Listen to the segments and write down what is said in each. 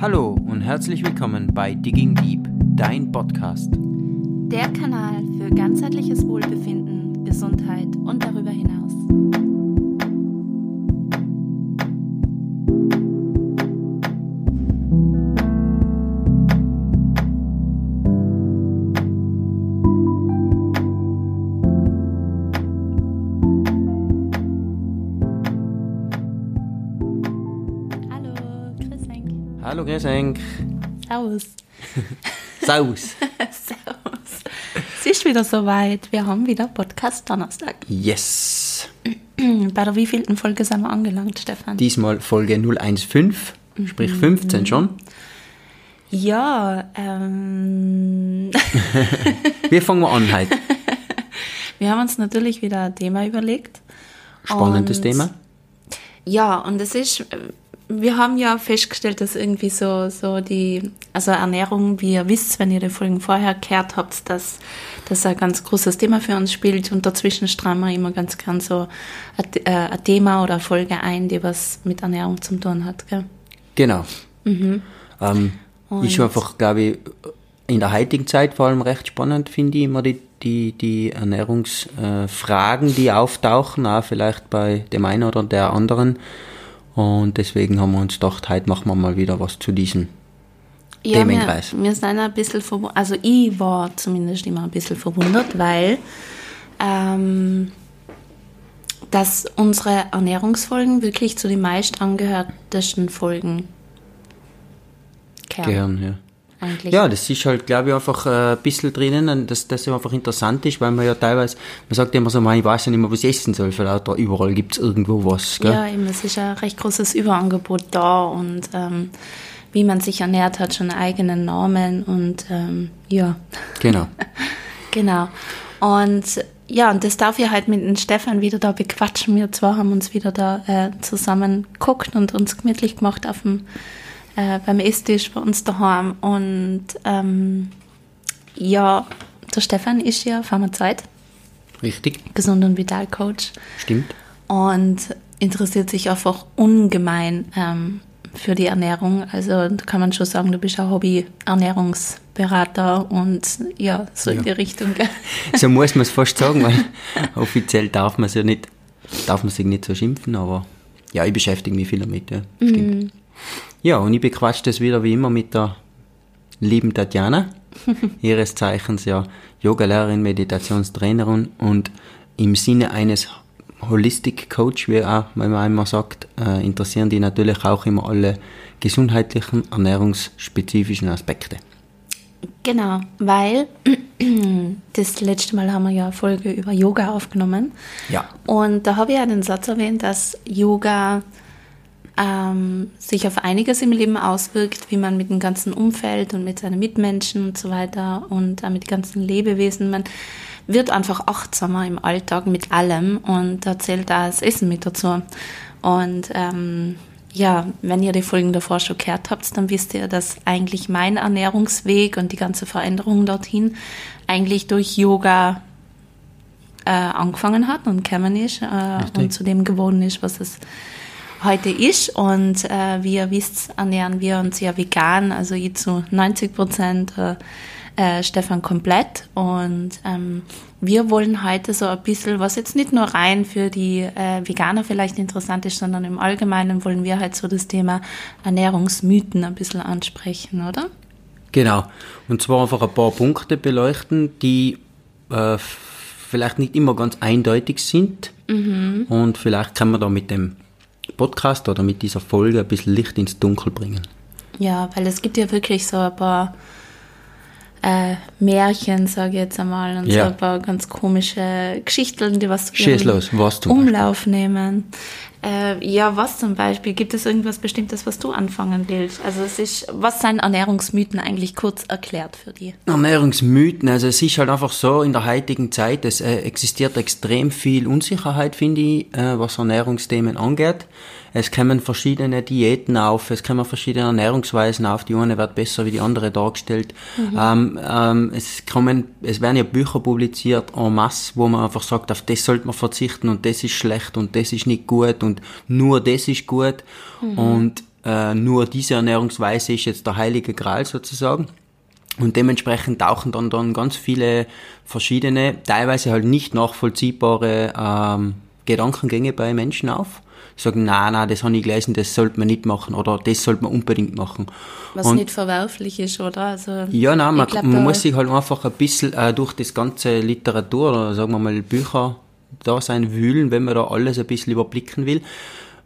Hallo und herzlich willkommen bei Digging Deep, dein Podcast. Der Kanal für ganzheitliches Wohlbefinden, Gesundheit und darüber hinaus. Hallo Gresenk. Servus. Saus. Servus. Es ist wieder soweit. Wir haben wieder Podcast Donnerstag. Yes. Bei der wievielten Folge sind wir angelangt, Stefan? Diesmal Folge 015, sprich 15 schon. ja, ähm, Wie fangen wir an heute? wir haben uns natürlich wieder ein Thema überlegt. Spannendes Und- Thema. Ja, und es ist, wir haben ja festgestellt, dass irgendwie so, so die, also Ernährung, wie ihr wisst, wenn ihr die Folgen vorher gehört habt, dass das ein ganz großes Thema für uns spielt und dazwischen strahlen wir immer ganz gern so ein, äh, ein Thema oder eine Folge ein, die was mit Ernährung zu tun hat, gell? Genau. Ähm, ist einfach, glaube ich, in der heutigen Zeit vor allem recht spannend, finde ich immer die, die, die Ernährungsfragen, äh, die auftauchen, auch vielleicht bei dem einen oder der anderen. Und deswegen haben wir uns gedacht, heute machen wir mal wieder was zu diesem Ja, wir, Themenkreis. wir sind ein bisschen verwundert, also ich war zumindest immer ein bisschen verwundert, weil ähm, dass unsere Ernährungsfolgen wirklich zu den meist angehörtesten Folgen gehören. Gehirn, ja. Eigentlich. Ja, das ist halt, glaube ich, einfach äh, ein bisschen drinnen, dass das einfach interessant ist, weil man ja teilweise, man sagt immer so, man, ich weiß ja nicht mehr, was ich essen soll, für lauter, überall gibt's irgendwo was, gell? Ja, eben, es ist ein recht großes Überangebot da und ähm, wie man sich ernährt, hat schon eigenen Namen und ähm, ja. Genau. Genau. Und ja, und das darf ich halt mit dem Stefan wieder da bequatschen. Wir zwei haben uns wieder da äh, zusammen geguckt und uns gemütlich gemacht auf dem, äh, beim Esstisch bei uns daheim. Und ähm, ja, der Stefan ist ja Pharmazeut, Richtig, Gesund- und Vitalcoach stimmt. und interessiert sich einfach ungemein ähm, für die Ernährung. Also da kann man schon sagen, du bist ein Hobby-Ernährungsberater und ja, so in Ja. die Richtung. Gell? So muss man es fast sagen, weil offiziell darf man es ja nicht, darf man sich nicht so schimpfen, aber ja, ich beschäftige mich viel damit, ja, stimmt. Ja, und ich bequatsche das wieder wie immer mit der lieben Tatjana, ihres Zeichens ja Yogalehrerin, Meditationstrainerin und im Sinne eines Holistic Coach, wie auch wenn man einmal sagt, äh, interessieren die natürlich auch immer alle gesundheitlichen, ernährungsspezifischen Aspekte. Genau, weil das letzte Mal haben wir ja eine Folge über Yoga aufgenommen. Ja. Und da habe ich ja den Satz erwähnt, dass Yoga ähm, sich auf einiges im Leben auswirkt, wie man mit dem ganzen Umfeld und mit seinen Mitmenschen und so weiter und auch mit ganzen Lebewesen, man wird einfach achtsamer im Alltag mit allem und da zählt auch das Essen mit dazu. Und ähm, ja, wenn ihr die Folgen davor schon gehört habt, dann wisst ihr, dass eigentlich mein Ernährungsweg und die ganze Veränderung dorthin eigentlich durch Yoga äh, angefangen hat und gekommen ist äh, und zu dem geworden ist, was es heute ist. Und äh, wie ihr wisst, ernähren wir uns ja vegan, also ich zu 90 Prozent, äh, äh, Stefan komplett. Und ähm, wir wollen heute so ein bisschen, was jetzt nicht nur rein für die äh, Veganer vielleicht interessant ist, sondern im Allgemeinen wollen wir halt so das Thema Ernährungsmythen ein bisschen ansprechen, oder? Genau. Und zwar einfach ein paar Punkte beleuchten, die äh, vielleicht nicht immer ganz eindeutig sind. Und vielleicht kann man da mit dem Podcast oder mit dieser Folge ein bisschen Licht ins Dunkel bringen. Ja, weil es gibt ja wirklich so ein paar äh, Märchen, sage ich jetzt einmal, und Ja. so ein paar ganz komische Geschichten, die was Schieß los, was zum Umlauf nehmen. Äh, ja, was zum Beispiel? Gibt es irgendwas Bestimmtes, was du anfangen willst? Also es ist, was sind Ernährungsmythen eigentlich kurz erklärt für die? Ernährungsmythen, also es ist halt einfach so, in der heutigen Zeit, es äh, existiert extrem viel Unsicherheit, finde ich, äh, was Ernährungsthemen angeht. Es kommen verschiedene Diäten auf, es kommen verschiedene Ernährungsweisen auf, die eine wird besser wie die andere dargestellt. Ähm, ähm, es kommen, es werden ja Bücher publiziert en masse, wo man einfach sagt, auf das sollte man verzichten und das ist schlecht und das ist nicht gut und nur das ist gut. Und äh, nur diese Ernährungsweise ist jetzt der heilige Gral sozusagen. Und dementsprechend tauchen dann, dann ganz viele verschiedene, teilweise halt nicht nachvollziehbare ähm, Gedankengänge bei Menschen auf. Sagen, na, na, das habe ich gelesen, das sollte man nicht machen oder das sollte man unbedingt machen. Was Und- nicht verwerflich ist, oder? Also, ja, nein, man, glaub, man muss sich halt einfach ein bisschen äh, durch das ganze Literatur oder sagen wir mal Bücher da sein wühlen, wenn man da alles ein bisschen überblicken will.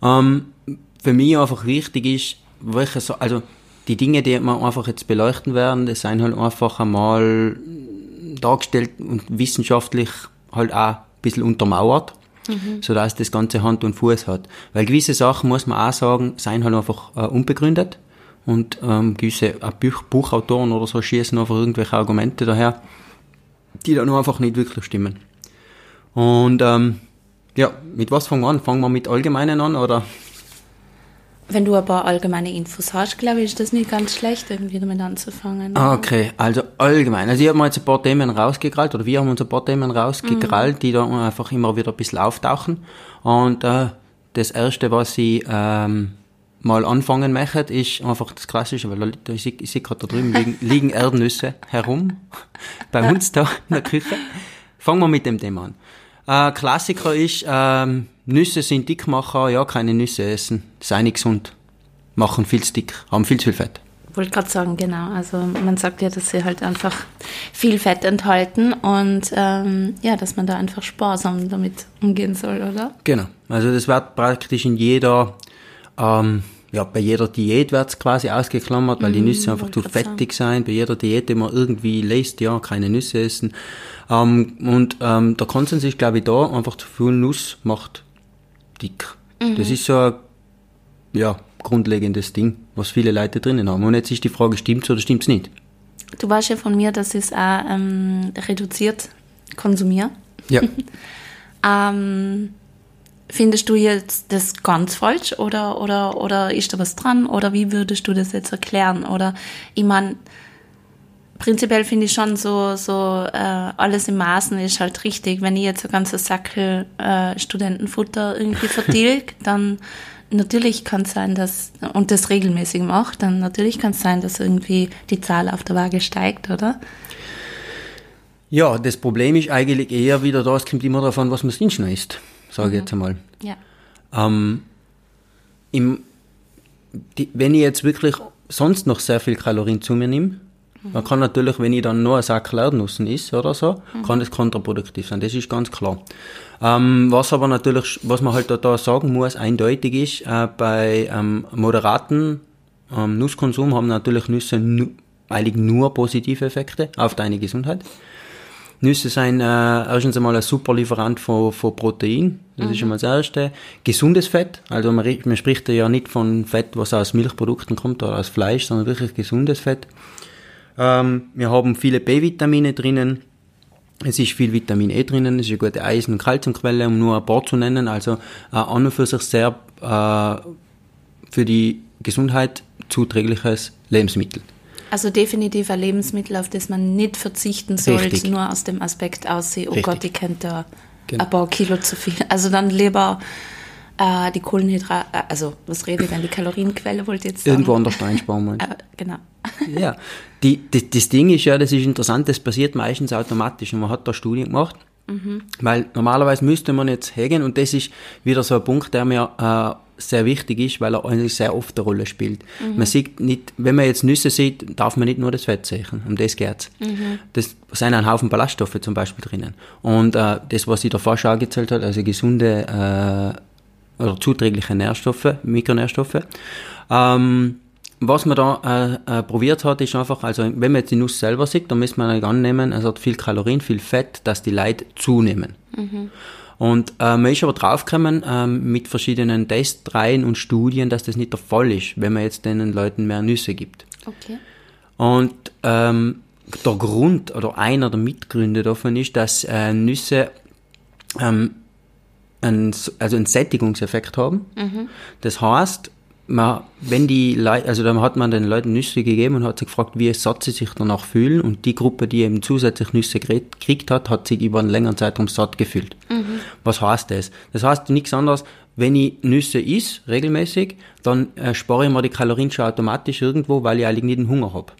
Ähm, für mich einfach wichtig ist, welche, so- also die Dinge, die man einfach jetzt beleuchten werden, das sind halt einfach einmal dargestellt und wissenschaftlich halt auch ein bisschen untermauert, sodass das Ganze Hand und Fuß hat. Weil gewisse Sachen, muss man auch sagen, sind halt einfach äh, unbegründet und ähm, gewisse äh, Buch Buchautoren oder so schießen einfach irgendwelche Argumente daher, die dann einfach nicht wirklich stimmen. Und ähm, ja, mit was fangen wir an? Fangen wir mit Allgemeinen an oder? Wenn du ein paar allgemeine Infos hast, glaube ich, ist das nicht ganz schlecht, irgendwie damit anzufangen. Ah, Okay, also allgemein. Also ich habe mir jetzt ein paar Themen rausgekrallt, oder wir haben uns ein paar Themen rausgekrallt, die da einfach immer wieder ein bisschen auftauchen. Und äh, das Erste, was ich ähm, mal anfangen möchte, ist einfach das Klassische, weil da, ich sehe ich sehe gerade da drüben liegen, liegen Erdnüsse herum, bei uns da in der Küche. Fangen wir mit dem Thema an. Äh, Klassiker ist, ähm, Nüsse sind Dickmacher, ja, keine Nüsse essen, sei nicht gesund. Machen viel zu dick, haben viel zu viel Fett. wollte gerade sagen, genau. Also man sagt ja, dass sie halt einfach viel Fett enthalten und ähm, ja, dass man da einfach sparsam damit umgehen soll, oder? Genau. Also das wird praktisch in jeder, ähm, ja, bei jeder Diät wird's quasi ausgeklammert, weil die Nüsse einfach zu fettig sein. Bei jeder Diät, die man irgendwie lässt, ja, keine Nüsse essen. Ähm, und ähm, der Konsens ist, glaube ich, da, einfach zu viel Nuss macht dick. Das ist so ein, ja, grundlegendes Ding, was viele Leute drinnen haben. Und jetzt ist die Frage, stimmt's oder stimmt's nicht? Du weißt ja von mir, dass ich es auch ähm, reduziert konsumiere. Ja. Ähm, findest du jetzt das ganz falsch oder, oder, oder ist da was dran? Oder wie würdest du das jetzt erklären? Oder ich meine, prinzipiell finde ich schon so, so äh, alles im Maßen ist halt richtig. Wenn ich jetzt ein ganzes Sackel äh, Studentenfutter irgendwie vertilg, dann natürlich kann es sein, dass, und das regelmäßig macht, dann natürlich kann es sein, dass irgendwie die Zahl auf der Waage steigt, oder? ja, das Problem ist eigentlich eher wieder da, es kommt immer darauf an, was man sonst noch isst, sage ich jetzt einmal. Ja. Ähm, im, die, wenn ich jetzt wirklich sonst noch sehr viel Kalorien zu mir nehme, dann kann natürlich, wenn ich dann nur einen Sack Erdnüssen esse oder so, kann das kontraproduktiv sein. Das ist ganz klar. Ähm, was aber natürlich, was man halt da, da sagen muss, eindeutig ist, äh, bei ähm, moderaten ähm, Nusskonsum haben natürlich Nüsse nu, eigentlich nur positive Effekte auf deine Gesundheit. Nüsse sind äh, erstens einmal ein super Lieferant von, von Protein. Das ist schon mal das Erste. Gesundes Fett. Also man, man spricht ja nicht von Fett, was aus Milchprodukten kommt oder aus Fleisch, sondern wirklich gesundes Fett. Ähm, wir haben viele B-Vitamine drinnen. Es ist viel Vitamin E drinnen, es ist eine gute Eisen- und Kalziumquelle, um nur ein paar zu nennen. Also äh, an und für sich sehr äh, für die Gesundheit zuträgliches Lebensmittel. Also definitiv ein Lebensmittel, auf das man nicht verzichten sollte, nur aus dem Aspekt aussehen, oh Richtig. Gott, ich könnte da Genau. ein paar Kilo zu viel. Also dann lieber äh, die Kohlenhydrate, äh, also was rede ich denn, die Kalorienquelle wollte ich jetzt sagen. Irgendwo anders einsparen. Äh, genau. Ja, die, die, das Ding ist ja, das ist interessant, das passiert meistens automatisch und man hat da Studien gemacht, weil normalerweise müsste man jetzt hängen und das ist wieder so ein Punkt, der mir äh, sehr wichtig ist, weil er eigentlich sehr oft eine Rolle spielt. Man sieht nicht, wenn man jetzt Nüsse sieht, darf man nicht nur das Fett sehen, um das geht's. Das sind ein Haufen Ballaststoffe zum Beispiel drinnen und äh, das, was ich davor schon angezählt habe, also gesunde äh, oder zuträgliche Nährstoffe, Mikronährstoffe, ähm, was man da äh, äh, probiert hat, ist einfach, also wenn man jetzt die Nuss selber sieht, dann wir eigentlich annehmen, es hat viel Kalorien, viel Fett, dass die Leute zunehmen. Und äh, man ist aber draufgekommen ähm, mit verschiedenen Testreihen und Studien, dass das nicht der Fall ist, wenn man jetzt den Leuten mehr Nüsse gibt. Okay. Und ähm, der Grund oder einer der Mitgründe davon ist, dass äh, Nüsse ähm, einen, also einen Sättigungseffekt haben. Das heißt, man, wenn die Leute, also dann hat man den Leuten Nüsse gegeben und hat sich gefragt, wie satt sie sich danach fühlen und die Gruppe, die eben zusätzlich Nüsse gekriegt hat, hat sich über einen längeren Zeitraum satt gefühlt. Was heißt das? Das heißt nichts anderes, wenn ich Nüsse is regelmäßig, dann äh, spare ich mir die Kalorien schon automatisch irgendwo, weil ich eigentlich nicht den Hunger habe.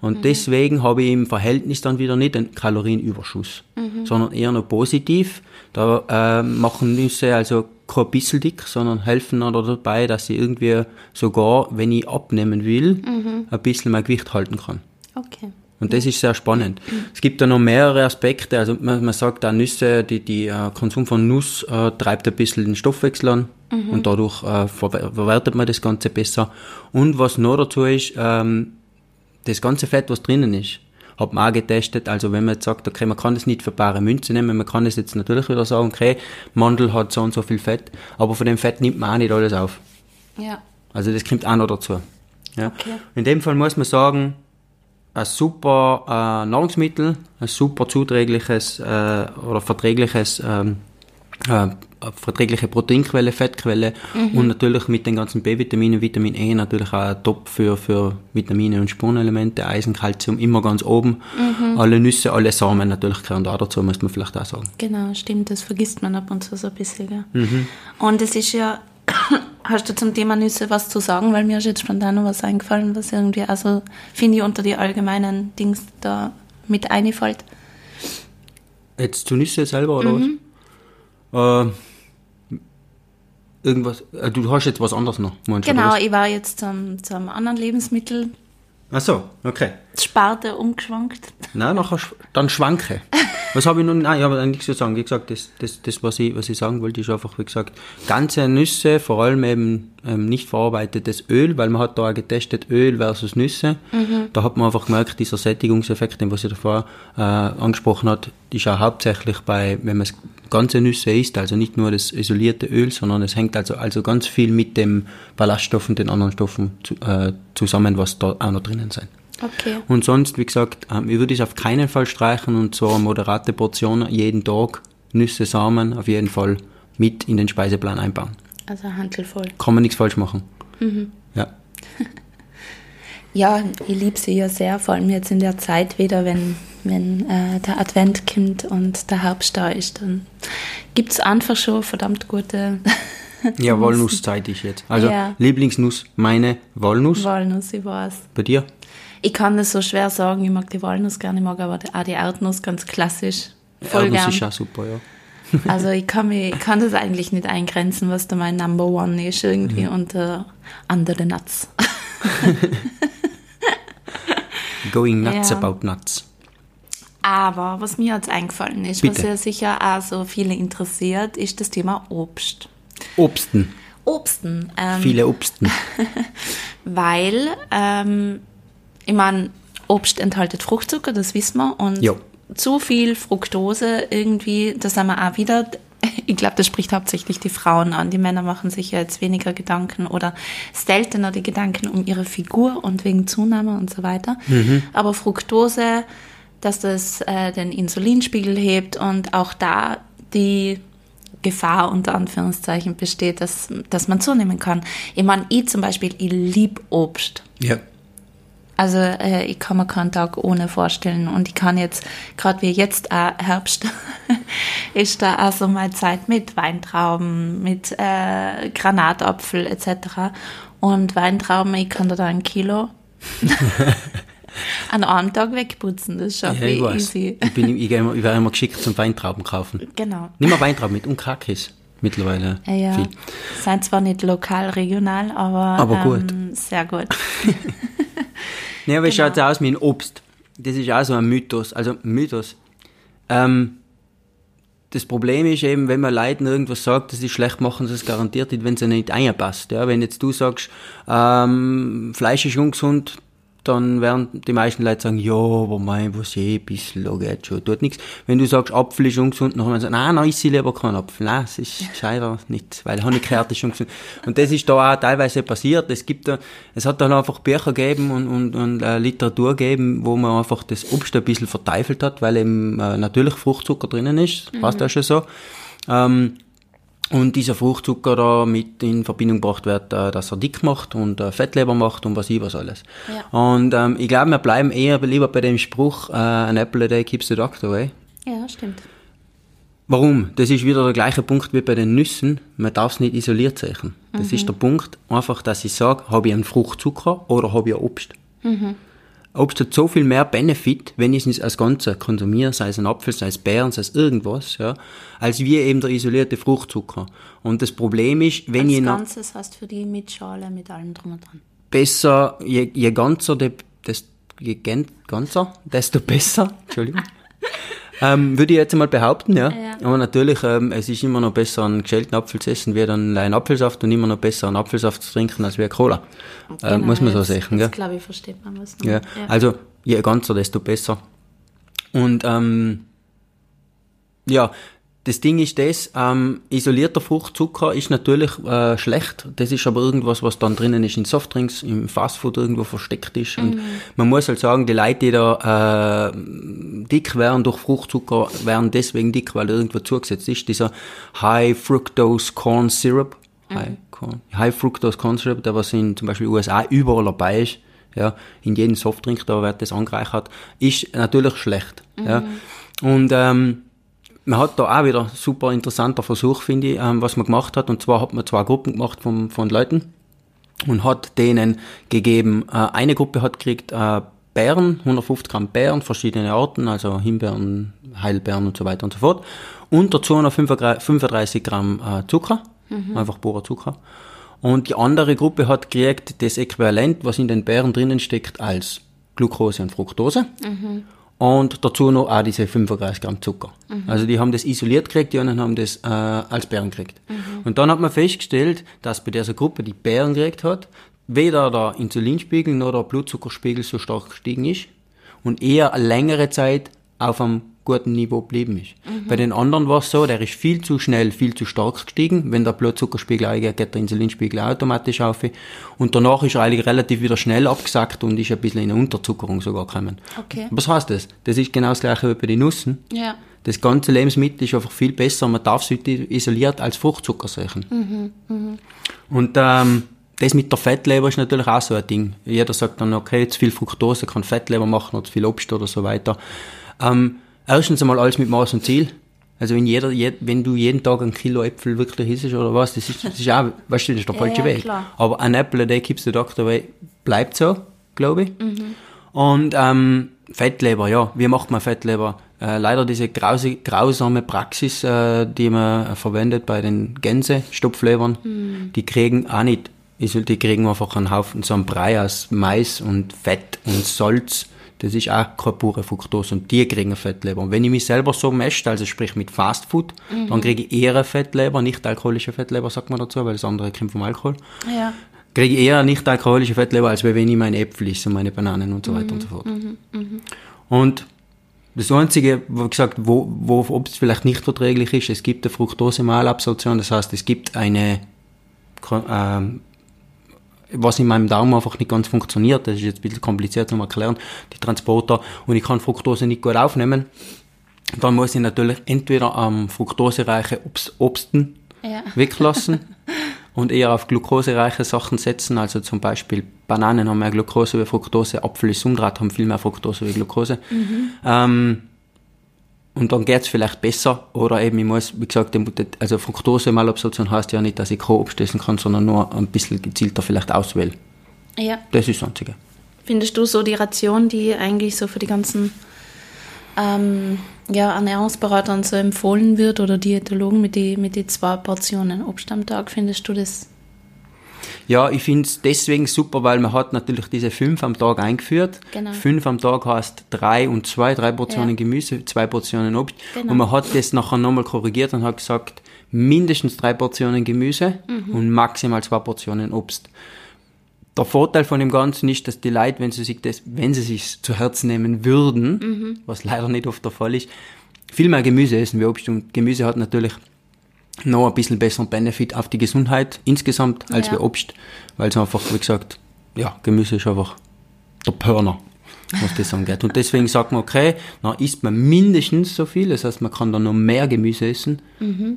Und deswegen habe ich im Verhältnis dann wieder nicht einen Kalorienüberschuss, sondern eher noch positiv. Da äh, machen Nüsse also kein bisschen dick, sondern helfen noch dabei, dass ich irgendwie sogar, wenn ich abnehmen will, ein bisschen mein Gewicht halten kann. Okay. Und das ist sehr spannend. Es gibt da noch mehrere Aspekte. Also man, man sagt auch Nüsse, die, die äh, Konsum von Nuss äh, treibt ein bisschen den Stoffwechsel an und dadurch ver verwertet man das Ganze besser. Und was noch dazu ist, ähm, das ganze Fett, was drinnen ist, hat man auch getestet. Also wenn man jetzt sagt, okay, man kann das nicht für bare Münze nehmen, man kann das jetzt natürlich wieder sagen, okay, Mandel hat so und so viel Fett, aber von dem Fett nimmt man auch nicht alles auf. Ja. Also das kommt auch noch dazu. Ja. Okay. In dem Fall muss man sagen, ein super äh, Nahrungsmittel, ein super zuträgliches äh, oder verträgliches ähm, äh, verträgliche Proteinquelle, Fettquelle und natürlich mit den ganzen B-Vitaminen, Vitamin E natürlich auch top für, für Vitamine und Spurenelemente, Eisen, Kalzium immer ganz oben. Alle Nüsse, alle Samen natürlich gehören da dazu, muss man vielleicht auch sagen. Genau, stimmt, das vergisst man ab und zu so ein bisschen. Gell? Und es ist ja, hast du zum Thema Nüsse was zu sagen, weil mir ist jetzt spontan noch was eingefallen, was irgendwie, also finde ich unter die allgemeinen Dings da mit einfällt. Jetzt zu Nüsse selber oder was? Äh, irgendwas, äh, du hast jetzt was anderes noch, meinst du, oder Genau, ich war jetzt zum, zum anderen Lebensmittel Ach so, okay. Sparte umgeschwankt. Nein, nachher sch dann schwanke. Was habe ich noch? Nein, ich habe nichts zu sagen. Wie gesagt, das, das, das was, ich, was ich sagen wollte, ist einfach, wie gesagt, ganze Nüsse, vor allem eben ähm, nicht verarbeitetes Öl, weil man hat da auch getestet Öl versus Nüsse. Da hat man einfach gemerkt, dieser Sättigungseffekt, den was ich davor äh, angesprochen hat, ist auch hauptsächlich bei, wenn man ganze Nüsse isst, also nicht nur das isolierte Öl, sondern es hängt also, also ganz viel mit dem Ballaststoff und den anderen Stoffen zu, äh, zusammen, was da auch noch drinnen sind. Okay. Und sonst, wie gesagt, ähm, ich würde es auf keinen Fall streichen und so eine moderate Portion jeden Tag Nüsse, Samen auf jeden Fall mit in den Speiseplan einbauen. Also ein Handel voll. Kann man nichts falsch machen. Ja. Ja, ich liebe sie ja sehr, vor allem jetzt in der Zeit wieder, wenn, wenn äh, der Advent kommt und der Herbst da ist, dann gibt es einfach schon verdammt gute Ja, Walnusszeit ist jetzt. Also Ja. Lieblingsnuss, meine Walnuss. Walnuss, ich weiß. Bei dir? Ich kann das so schwer sagen, ich mag die Walnuss gerne, ich mag aber auch die Erdnuss ganz klassisch. Voll Erdnuss gern. ist auch super, ja. Also ich kann, mich, ich kann das eigentlich nicht eingrenzen, was da mein Number One ist irgendwie unter andere Nuts. Going nuts Ja. about nuts. Aber was mir jetzt eingefallen ist, was Bitte. ja sicher auch so viele interessiert, ist das Thema Obst. Obsten. Obsten. Ähm, Viele Obsten. Weil, ähm, ich meine, Obst enthaltet Fruchtzucker, das wissen wir. Und Ja. zu viel Fructose irgendwie, da sind wir auch wieder. Ich glaube, das spricht hauptsächlich die Frauen an. Die Männer machen sich ja jetzt weniger Gedanken oder seltener die Gedanken um ihre Figur und wegen Zunahme und so weiter. Aber Fructose, dass das äh, den Insulinspiegel hebt und auch da die Gefahr unter Anführungszeichen besteht, dass, dass man zunehmen kann. Ich meine, ich zum Beispiel, ich lieb Obst. Ja. Also äh, ich kann mir keinen Tag ohne vorstellen. Und ich kann jetzt, gerade wie jetzt auch Herbst, ist da auch so meine Zeit mit Weintrauben, mit äh, Granatapfel etc. Und Weintrauben, ich kann da, da ein Kilo an einem Tag wegputzen. Das schaffe ja ich ich weiß. easy. Ich, bin, ich, immer- ich werde immer geschickt zum Weintrauben kaufen. Genau. Nimm mal Weintrauben mit und Kakis mittlerweile. Ja, ja. Viel. Sind zwar nicht lokal, regional, aber, Aber gut. Ähm, sehr gut. Ja, aber es Genau. schaut aus wie ein Obst. Das ist auch so ein Mythos. Also Mythos. Ähm, das Problem ist eben, wenn man Leuten irgendwas sagt, das ist schlecht, machen sie es garantiert nicht, wenn es ihnen nicht einpasst. Ja, wenn jetzt du sagst, ähm, Fleisch ist ungesund, dann werden die meisten Leute sagen, ja, aber mein, was eh, ein bisschen, geht schon, tut nichts. Wenn du sagst, Apfel ist ungesund, dann sagen nein, nein, ich lieber keinen Apfel. Nein, es ist scheinbar nicht, weil Honigkehrt ist ungesund. Und das ist da auch teilweise passiert. Es gibt da, es hat dann einfach Bücher gegeben und, und, und äh, Literatur gegeben, wo man einfach das Obst ein bisschen verteufelt hat, weil eben äh, natürlich Fruchtzucker drinnen ist, passt ja schon so. Ähm, und dieser Fruchtzucker da mit in Verbindung gebracht wird, äh, dass er dick macht und äh, Fettleber macht und was ich was alles. Und ähm, ich glaube, wir bleiben eher lieber bei dem Spruch, äh, an apple a day keeps the doctor away. Ja, stimmt. Warum? Das ist wieder der gleiche Punkt wie bei den Nüssen. Man darf es nicht isoliert sehen. Das ist der Punkt, einfach, dass ich sage, habe ich einen Fruchtzucker oder habe ich ein Obst. Obst hat so viel mehr Benefit, wenn ich es als Ganze konsumiere, sei es ein Apfel, sei es Beeren, sei es irgendwas, ja, als wie eben der isolierte Fruchtzucker. Und das Problem ist, wenn Als ich noch Ganzes hast für die mit Schale, mit allem drum und dran. besser, je, je ganzer, de, des, je ganzer, desto besser, Entschuldigung. Ähm, würde ich jetzt mal behaupten, ja. Ja. Aber natürlich, ähm, es ist immer noch besser, einen geschälten Apfel zu essen, wie dann einen Apfelsaft und immer noch besser, einen Apfelsaft zu trinken, als wie Cola. Ähm, muss man so sagen, gell? glaube ich, versteht man was. noch. Ja. Also, je ganzer, desto besser. Und, ähm, ja, das Ding ist das, ähm, isolierter Fruchtzucker ist natürlich äh, schlecht. Das ist aber irgendwas, was dann drinnen ist in Softdrinks, im Fastfood irgendwo versteckt ist. Und man muss halt sagen, die Leute, die da äh, dick werden durch Fruchtzucker, werden deswegen dick, weil irgendwo zugesetzt ist. Dieser High Fructose Corn Syrup, High, Corn, High Fructose Corn Syrup, der was in zum Beispiel USA überall dabei ist, ja, in jedem Softdrink, da wird das angereichert, ist natürlich schlecht. Ja. Und ähm, man hat da auch wieder super interessanter Versuch, finde ich, ähm, was man gemacht hat. Und zwar hat man zwei Gruppen gemacht von, von Leuten und hat denen gegeben, äh, eine Gruppe hat gekriegt äh, Beeren, 150 Gramm Beeren, verschiedene Arten, also Himbeeren, Heilbeeren und so weiter und so fort. Und dazu noch 35 Gramm äh, Zucker, einfach purer Zucker. Und die andere Gruppe hat gekriegt das Äquivalent, was in den Beeren drinnen steckt, als Glucose und Fructose. Und dazu noch auch diese 35 Gramm Zucker. Also die haben das isoliert gekriegt, die anderen haben das äh, als Beeren gekriegt. Und dann hat man festgestellt, dass bei dieser Gruppe, die Beeren gekriegt hat, weder der Insulinspiegel noch der Blutzuckerspiegel so stark gestiegen ist und eher eine längere Zeit auf einem guten Niveau geblieben ist. Bei den anderen war es so, der ist viel zu schnell, viel zu stark gestiegen. Wenn der Blutzuckerspiegel eingeht, geht der Insulinspiegel automatisch auf. Und danach ist er eigentlich relativ wieder schnell abgesackt und ist ein bisschen in eine Unterzuckerung sogar gekommen. Okay. Was heißt das? Das ist genau das gleiche wie bei den Nüssen. Ja. Das ganze Lebensmittel ist einfach viel besser. Man darf es nicht isoliert als Fruchtzucker sehen. Und ähm, das mit der Fettleber ist natürlich auch so ein Ding. Jeder sagt dann, okay, zu viel Fructose kann Fettleber machen oder zu viel Obst oder so weiter. Ähm, erstens einmal alles mit Maß und Ziel. Also wenn jeder, je, wenn du jeden Tag ein Kilo Äpfel wirklich isst oder was, das ist, das ist auch, weißt du, das ist der falsche ja, Weg. klar. Aber ein Apple day keeps the doctor away bleibt so, glaube ich. Mhm. Und ähm, Fettleber, ja, wie macht man Fettleber? Äh, leider diese grause, grausame Praxis, äh, die man äh, verwendet bei den Gänsestopflebern, Mhm. die kriegen auch nicht, die kriegen einfach einen Haufen, so einen Brei aus Mais und Fett und Salz. Das ist auch keine pure Fructose und die kriegen eine Fettleber. Und wenn ich mich selber so mesche, also sprich mit Fastfood, Mhm. dann kriege ich eher eine Fettleber, nicht alkoholische Fettleber, sagt man dazu, weil das andere kommt vom Alkohol Ja. kriege ich eher nicht alkoholische Fettleber, als wenn ich meine Äpfel esse und meine Bananen und so weiter und so fort. Und das Einzige, wie gesagt, wo, wo Obst vielleicht nicht verträglich ist, es gibt eine Fructose-Malabsorption, das heißt, es gibt eine, ähm, was in meinem Darm einfach nicht ganz funktioniert, das ist jetzt ein bisschen kompliziert zu erklären, die Transporter, und ich kann Fructose nicht gut aufnehmen, dann muss ich natürlich entweder am fructosereiche Obst, Obsten Ja. weglassen und eher auf glukosereiche Sachen setzen. Also zum Beispiel Bananen haben mehr Glucose wie Fructose, Apfel ist umgedreht, haben viel mehr Fructose wie Glucose. Ähm, und dann geht's vielleicht besser. Oder eben, ich muss, wie gesagt, also Fructose-Malabsorption heißt ja nicht, dass ich kein Obst essen kann, sondern nur ein bisschen gezielter vielleicht auswählen. Ja. Das ist das Einzige. Findest du so die Ration, die eigentlich so für die ganzen ähm, ja, Ernährungsberatern so empfohlen wird oder Diätologen mit die, mit die zwei Portionen Obst am Tag, findest du das? Ja, ich find's deswegen super, weil man hat natürlich diese fünf am Tag eingeführt. Genau. Fünf am Tag heißt drei und zwei, drei Portionen Ja. Gemüse, zwei Portionen Obst. Genau. Und man hat das nachher nochmal korrigiert und hat gesagt, mindestens drei Portionen Gemüse Mhm. und maximal zwei Portionen Obst. Der Vorteil von dem Ganzen ist, dass die Leute, wenn sie sich das, wenn sie sich zu Herzen nehmen würden, Mhm. was leider nicht oft der Fall ist, viel mehr Gemüse essen wie Obst. Und Gemüse hat natürlich noch ein bisschen besseren Benefit auf die Gesundheit insgesamt als Ja. wie Obst, weil es einfach, wie gesagt, ja, Gemüse ist einfach der Pörner, was das angeht. Und deswegen sagt man, okay, dann isst man mindestens so viel, das heißt, man kann dann noch mehr Gemüse essen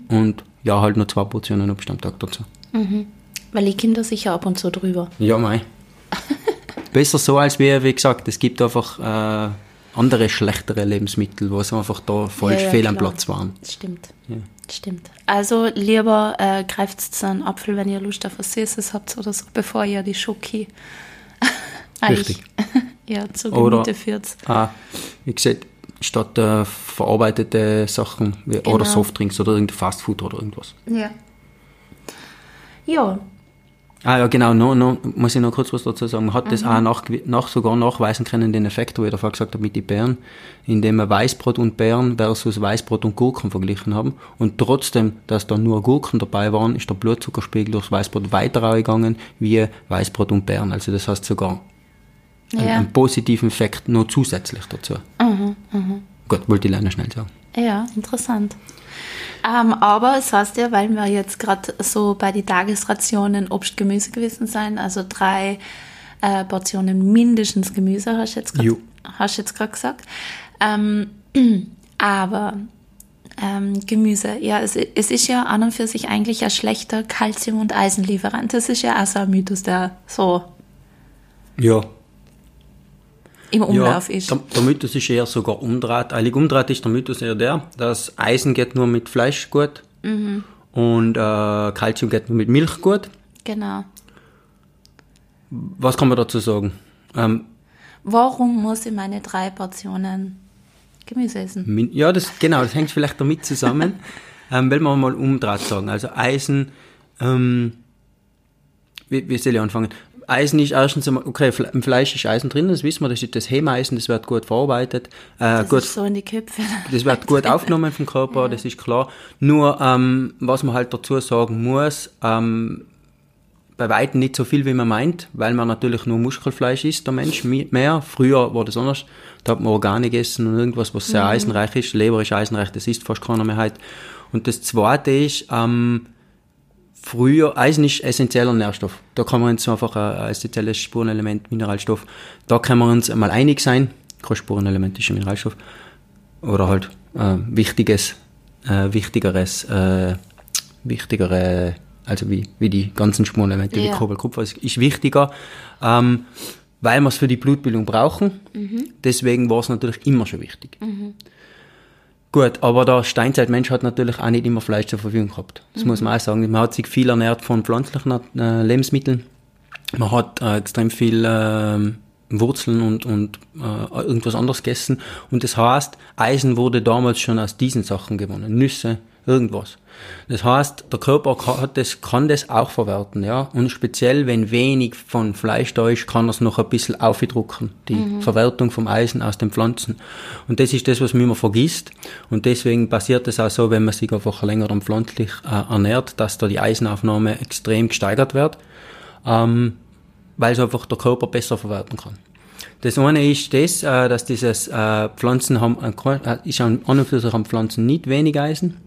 und ja, halt noch zwei Portionen Obst am Tag dazu. Weil die Kinder sicher ab und zu drüber. Ja, mei. Besser so als wie, wie gesagt, es gibt einfach äh, andere schlechtere Lebensmittel, wo es einfach da falsch Ja, ja, fehl am. Platz waren. Stimmt. Stimmt. Also lieber äh, greift zu einem Apfel, wenn ihr Lust auf was Süßes habt oder so, bevor ihr die Schoki Richtig. ja, zu Gemüte führt. Ah, wie gesagt, statt äh, verarbeitete Sachen wie, Genau. oder Softdrinks oder irgendein Fastfood oder irgendwas. Ja. Ja, Ah ja, genau, noch, noch, muss ich noch kurz was dazu sagen. Man hat das auch nach, nach, sogar nachweisen können, den Effekt, wo ich davor gesagt habe, mit den Beeren, indem wir Weißbrot und Beeren versus Weißbrot und Gurken verglichen haben. Und trotzdem, dass da nur Gurken dabei waren, ist der Blutzuckerspiegel durchs Weißbrot weiter gegangen wie Weißbrot und Beeren. Also das heißt sogar einen, Ja. einen positiven Effekt noch zusätzlich dazu. Gut, wollte ich leider schnell sagen. ja, interessant. Ähm, aber es heißt ja, weil wir jetzt gerade so bei den Tagesrationen Obst, Gemüse gewesen sein, also drei äh, Portionen mindestens Gemüse, hast du jetzt gerade Jo. hast du jetzt gerade gesagt. Ähm, aber ähm, Gemüse, ja, es, es ist ja an und für sich eigentlich ein schlechter Kalzium- und Eisenlieferant. Das ist ja auch so ein Mythos, der so Ja, im Umlauf ja, ist. Der, der Mythos ist eher sogar umdreht. Eigentlich umdreht ist der Mythos eher der, dass Eisen geht nur mit Fleisch gut Mhm. und äh, Calcium geht nur mit Milch gut. Genau. Was kann man dazu sagen? Ähm, Warum muss ich meine drei Portionen Gemüse essen? ja, das, genau, das hängt vielleicht damit zusammen, ähm, weil wir mal umdreht sagen. Also Eisen, ähm, wie, wie soll ich anfangen? Eisen ist erstens okay, im Fleisch ist Eisen drin, das wissen wir, das ist das Hemeisen, das wird gut verarbeitet. Äh, Das gut ist so in die Köpfe. Das wird gut aufgenommen vom Körper, das ist klar. Nur, ähm, was man halt dazu sagen muss, ähm, bei weitem nicht so viel, wie man meint, weil man natürlich nur Muskelfleisch isst, der Mensch mehr. Früher war das anders. Da hat man Organe gegessen und irgendwas, was sehr eisenreich ist. Leber ist eisenreich, das isst fast keiner mehr heute. Und das Zweite ist, ähm, früher, Eisen ist essentieller Nährstoff. Da kann man uns einfach ein, ein essentielles Spurenelement, Mineralstoff, da können wir uns mal einig sein. Kein Spurenelement ist ein Mineralstoff. Oder halt äh, wichtiges, äh, wichtigeres, äh, wichtigere, also wie, wie die ganzen Spurenelemente, wie Ja. Kobalt, Kupfer, ist, ist wichtiger, ähm, weil wir es für die Blutbildung brauchen. Deswegen war es natürlich immer schon wichtig. Gut, aber der Steinzeitmensch hat natürlich auch nicht immer Fleisch zur Verfügung gehabt. Das muss man auch sagen. Man hat sich viel ernährt von pflanzlichen äh, Lebensmitteln. Man hat äh, extrem viel äh, Wurzeln und, und äh, irgendwas anderes gegessen. Und das heißt, Eisen wurde damals schon aus diesen Sachen gewonnen. Nüsse, irgendwas. Das heißt, der Körper kann, hat das, kann das auch verwerten, ja. Und speziell, wenn wenig von Fleisch da ist, kann er es noch ein bisschen aufdrucken. Die Verwertung vom Eisen aus den Pflanzen. Und das ist das, was man immer vergisst. Und deswegen passiert es auch so, wenn man sich einfach länger dann pflanzlich äh, ernährt, dass da die Eisenaufnahme extrem gesteigert wird ähm, weil es einfach der Körper besser verwerten kann. Das eine ist das, äh, dass dieses äh, Pflanzen haben, ein, äh, ist an, an und für sich haben Pflanzen nicht wenig Eisen.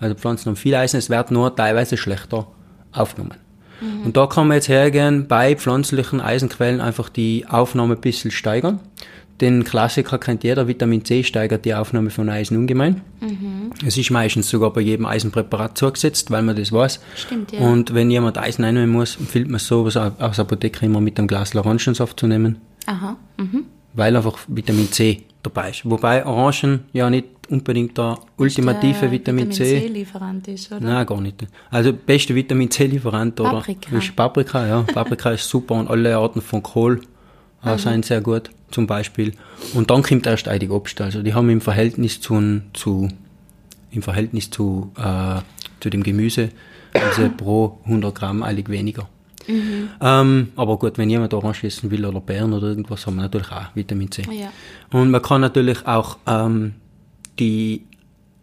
Also Pflanzen haben viel Eisen, es wird nur teilweise schlechter aufgenommen. Und da kann man jetzt hergehen, bei pflanzlichen Eisenquellen einfach die Aufnahme ein bisschen steigern. Den Klassiker kennt jeder, Vitamin C steigert die Aufnahme von Eisen ungemein. Es ist meistens sogar bei jedem Eisenpräparat zugesetzt, weil man das weiß. Stimmt, ja. Und wenn jemand Eisen einnehmen muss, empfiehlt man sowas aus der Apotheke immer mit einem Glas Orangensaft zu nehmen, Aha. Mhm. weil einfach Vitamin C dabei ist. Wobei Orangen ja nicht unbedingt der ultimative Der Vitamin, C. Lieferant ist, oder? Nein, gar nicht. Also beste Vitamin C-Lieferant oder Paprika. ist Paprika, ja. Paprika ist super und alle Arten von Kohl äh, sind sehr gut, zum Beispiel. Und dann kommt erst eigentlich Obst. Also die haben im Verhältnis zu, zu im Verhältnis zu, äh, zu dem Gemüse also pro 100 Gramm eigentlich weniger. Ähm, aber gut, wenn jemand Orange essen will oder Beeren oder irgendwas, haben wir natürlich auch Vitamin C. Ja. Und man kann natürlich auch ähm, die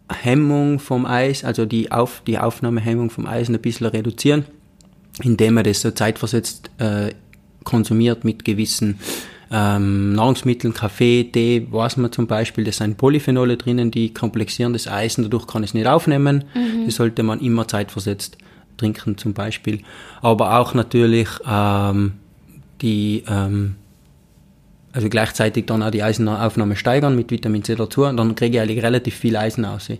Hemmung vom Eis, also die, Auf, die Aufnahmehemmung vom Eisen ein bisschen reduzieren, indem man das so zeitversetzt äh, konsumiert mit gewissen ähm, Nahrungsmitteln, Kaffee, Tee, weiß man zum Beispiel, da sind Polyphenole drinnen, die komplexieren das Eisen, dadurch kann es nicht aufnehmen. Das sollte man immer zeitversetzt trinken zum Beispiel. Aber auch natürlich ähm, die ähm, also gleichzeitig dann auch die Eisenaufnahme steigern mit Vitamin C dazu und dann kriege ich eigentlich relativ viel Eisen aus.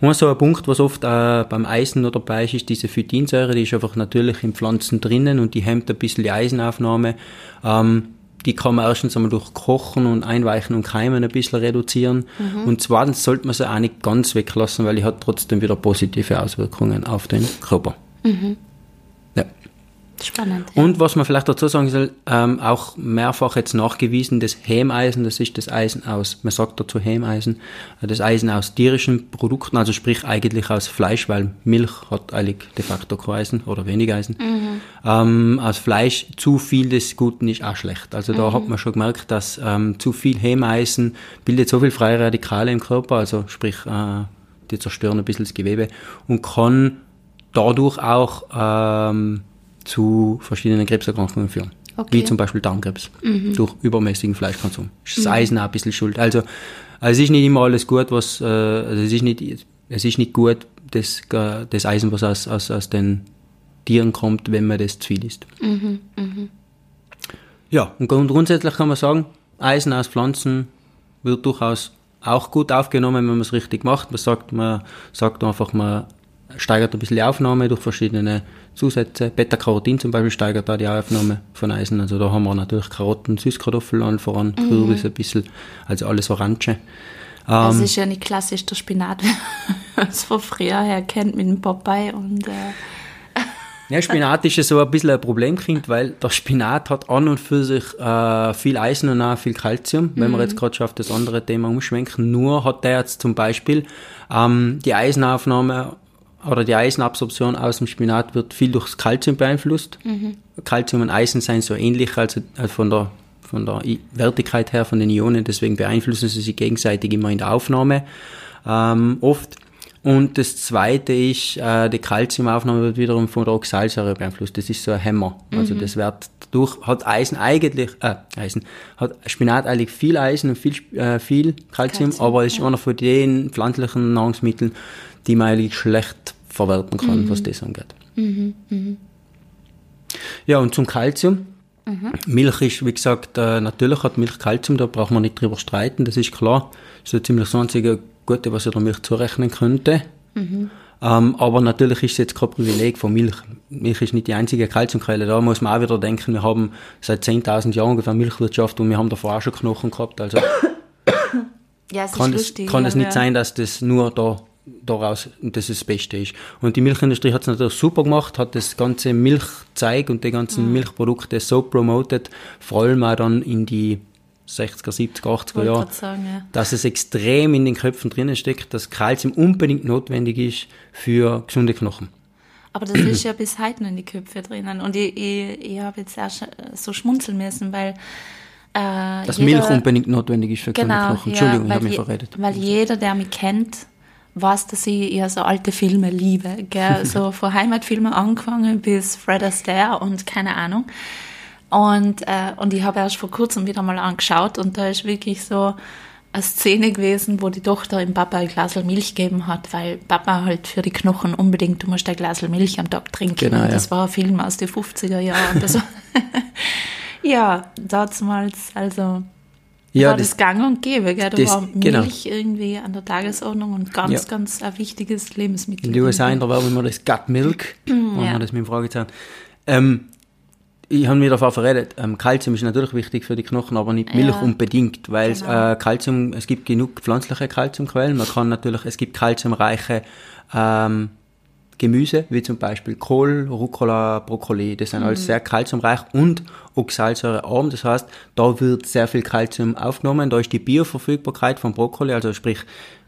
Und so ein Punkt, was oft äh, beim Eisen noch dabei ist, ist diese Phytinsäure, die ist einfach natürlich in Pflanzen drinnen und die hemmt ein bisschen die Eisenaufnahme. Ähm, die kann man erstens einmal durch Kochen und Einweichen und Keimen ein bisschen reduzieren. Und zweitens sollte man sie auch nicht ganz weglassen, weil die hat trotzdem wieder positive Auswirkungen auf den Körper. Ja. Spannend. Ja. Und was man vielleicht dazu sagen soll, ähm, auch mehrfach jetzt nachgewiesen, das Hämeisen, das ist das Eisen aus, man sagt dazu Hämeisen, äh, das Eisen aus tierischen Produkten, also sprich eigentlich aus Fleisch, weil Milch hat eigentlich de facto kein Eisen oder wenig Eisen. Ähm, aus Fleisch zu viel des Guten ist auch schlecht. Also da hat man schon gemerkt, dass ähm, zu viel Hämeisen bildet so viel freie Radikale im Körper, also sprich, äh, die zerstören ein bisschen das Gewebe und kann dadurch auch ähm, zu verschiedenen Krebserkrankungen führen. Okay. Wie zum Beispiel Darmkrebs durch übermäßigen Fleischkonsum. Ist das Eisen auch ein bisschen schuld. Also, also es ist nicht immer alles gut, was, äh, also es ist nicht, es ist nicht gut, das, äh, das Eisen, was aus, aus, aus den Tieren kommt, wenn man das zu viel isst. Ja, und grund- grundsätzlich kann man sagen, Eisen aus Pflanzen wird durchaus auch gut aufgenommen, wenn man es richtig macht. Man sagt, man sagt einfach, man steigert ein bisschen die Aufnahme durch verschiedene Zusätze. Beta-Carotin zum Beispiel steigert da die Aufnahme von Eisen. Also da haben wir natürlich Karotten, Süßkartoffeln allen voran, Kürbis ein bisschen, also alles Orange. Das Ähm, ist ja nicht klassisch der Spinat, wie man es von früher her kennt mit dem Popeye und äh, Ja, Spinat ist ja so ein bisschen ein Problemkind, weil der Spinat hat an und für sich äh, viel Eisen und auch viel Kalzium, wenn wir jetzt gerade schon auf das andere Thema umschwenken. Nur hat der jetzt zum Beispiel ähm, die Eisenaufnahme oder die Eisenabsorption aus dem Spinat wird viel durchs Kalzium beeinflusst. Kalzium und Eisen sind so ähnlich, also äh, von der von der Wertigkeit her von den Ionen, deswegen beeinflussen sie sich gegenseitig immer in der Aufnahme ähm, oft. Und das zweite ist, äh, die Kalziumaufnahme wird wiederum von der Oxalsäure beeinflusst. Das ist so ein Hämmer. Also das wird durch, hat Eisen eigentlich, äh, Eisen, hat Spinat eigentlich viel Eisen und viel, äh, viel Kalzium, Calcium, aber es ist einer von den pflanzlichen Nahrungsmitteln, die man eigentlich schlecht verwerten kann, was das angeht. Ja, und zum Kalzium. Milch ist, wie gesagt, äh, natürlich hat Milch Kalzium, da braucht man nicht drüber streiten, das ist klar. Das ist so ziemlich das einzige Gute, was ich der Milch zurechnen könnte. Ähm, aber natürlich ist es jetzt kein Privileg von Milch. Milch ist nicht die einzige Kalziumquelle. Da muss man auch wieder denken, wir haben seit 10.000 Jahren ungefähr Milchwirtschaft und wir haben davor auch schon Knochen gehabt. Also ja, es kann, ist es, lustig. kann es nicht ja. sein, dass das nur da daraus dass es das Beste ist. Und die Milchindustrie hat es natürlich super gemacht, hat das ganze Milchzeug und die ganzen Mhm. Milchprodukte so promoted, vor allem auch dann in die 60er, 70er, 80er Wollte Jahre, sagen, ja. dass es extrem in den Köpfen drinnen steckt, dass Kalzium unbedingt notwendig ist für gesunde Knochen. Aber das ist ja bis heute noch in die Köpfe drinnen. Und ich, ich, ich habe jetzt auch schon so schmunzeln müssen, weil äh, Dass jeder, Milch unbedingt notwendig ist für gesunde genau, Knochen. Entschuldigung, ich ja, habe weil, mich je- verredet. weil jeder, der mich kennt, weiß, dass ich eher so alte Filme liebe. Gell? So von Heimatfilmen angefangen bis Fred Astaire und keine Ahnung. Und, äh, und ich habe erst vor kurzem wieder mal angeschaut und da ist wirklich so eine Szene gewesen, wo die Tochter dem Papa ein Glas Milch gegeben hat, weil Papa halt für die Knochen unbedingt, du musst ein Glas Milch am Tag trinken. Genau, ja. das war ein Film aus den 50er Jahren. Ja, damals, also Ja, war das, das, gang und gäbe, gell? Da das- war Milch genau. irgendwie an der Tagesordnung und ganz, Ja. ganz ein wichtiges Lebensmittel. in den USA in der Werbung immer das Gut Milk, Ja. wir das mit dem Fragezeichen. Ähm, ich habe mir davon verredet, ähm, Kalzium ist natürlich wichtig für die Knochen, aber nicht Milch Ja. unbedingt, weil Genau. äh, es gibt genug pflanzliche Kalziumquellen, man kann natürlich, es gibt kalziumreiche ähm, Gemüse, wie zum Beispiel Kohl, Rucola, Brokkoli, das sind alles sehr kalziumreich und oxalsäurearm, das heißt, da wird sehr viel Kalzium aufgenommen, da ist die Bioverfügbarkeit von Brokkoli, also sprich,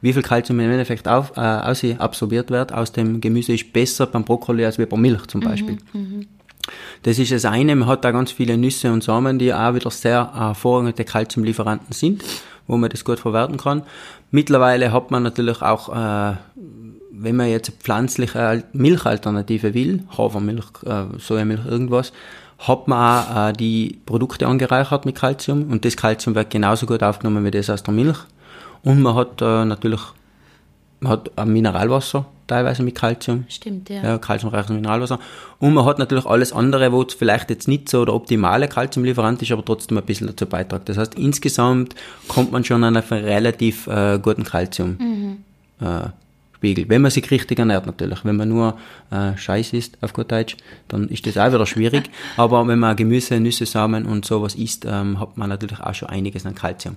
wie viel Kalzium im Endeffekt auf, äh, aus absorbiert wird aus dem Gemüse, ist besser beim Brokkoli als wie bei Milch zum Beispiel. Das ist das eine. Man hat da ganz viele Nüsse und Samen, die auch wieder sehr äh, hervorragende Kalziumlieferanten sind, wo man das gut verwerten kann. Mittlerweile hat man natürlich auch, äh, wenn man jetzt eine pflanzliche Milchalternative will, Hafermilch, äh, Sojamilch, irgendwas, hat man auch äh, die Produkte angereichert mit Kalzium und das Kalzium wird genauso gut aufgenommen wie das aus der Milch. Und man hat äh, natürlich man hat ein Mineralwasser teilweise mit Kalzium. Stimmt, ja. Ja, kalziumreiches Mineralwasser. Und man hat natürlich alles andere, wo es vielleicht jetzt nicht so der optimale Kalziumlieferant ist, aber trotzdem ein bisschen dazu beiträgt. Das heißt, insgesamt kommt man schon an einen relativ äh, guten Kalzium. Äh, Spiegel. Wenn man sich richtig ernährt natürlich. Wenn man nur äh, Scheiß isst, auf gut Deutsch, dann ist das auch wieder schwierig. Aber wenn man Gemüse, Nüsse, Samen und sowas isst, ähm, hat man natürlich auch schon einiges an Kalzium.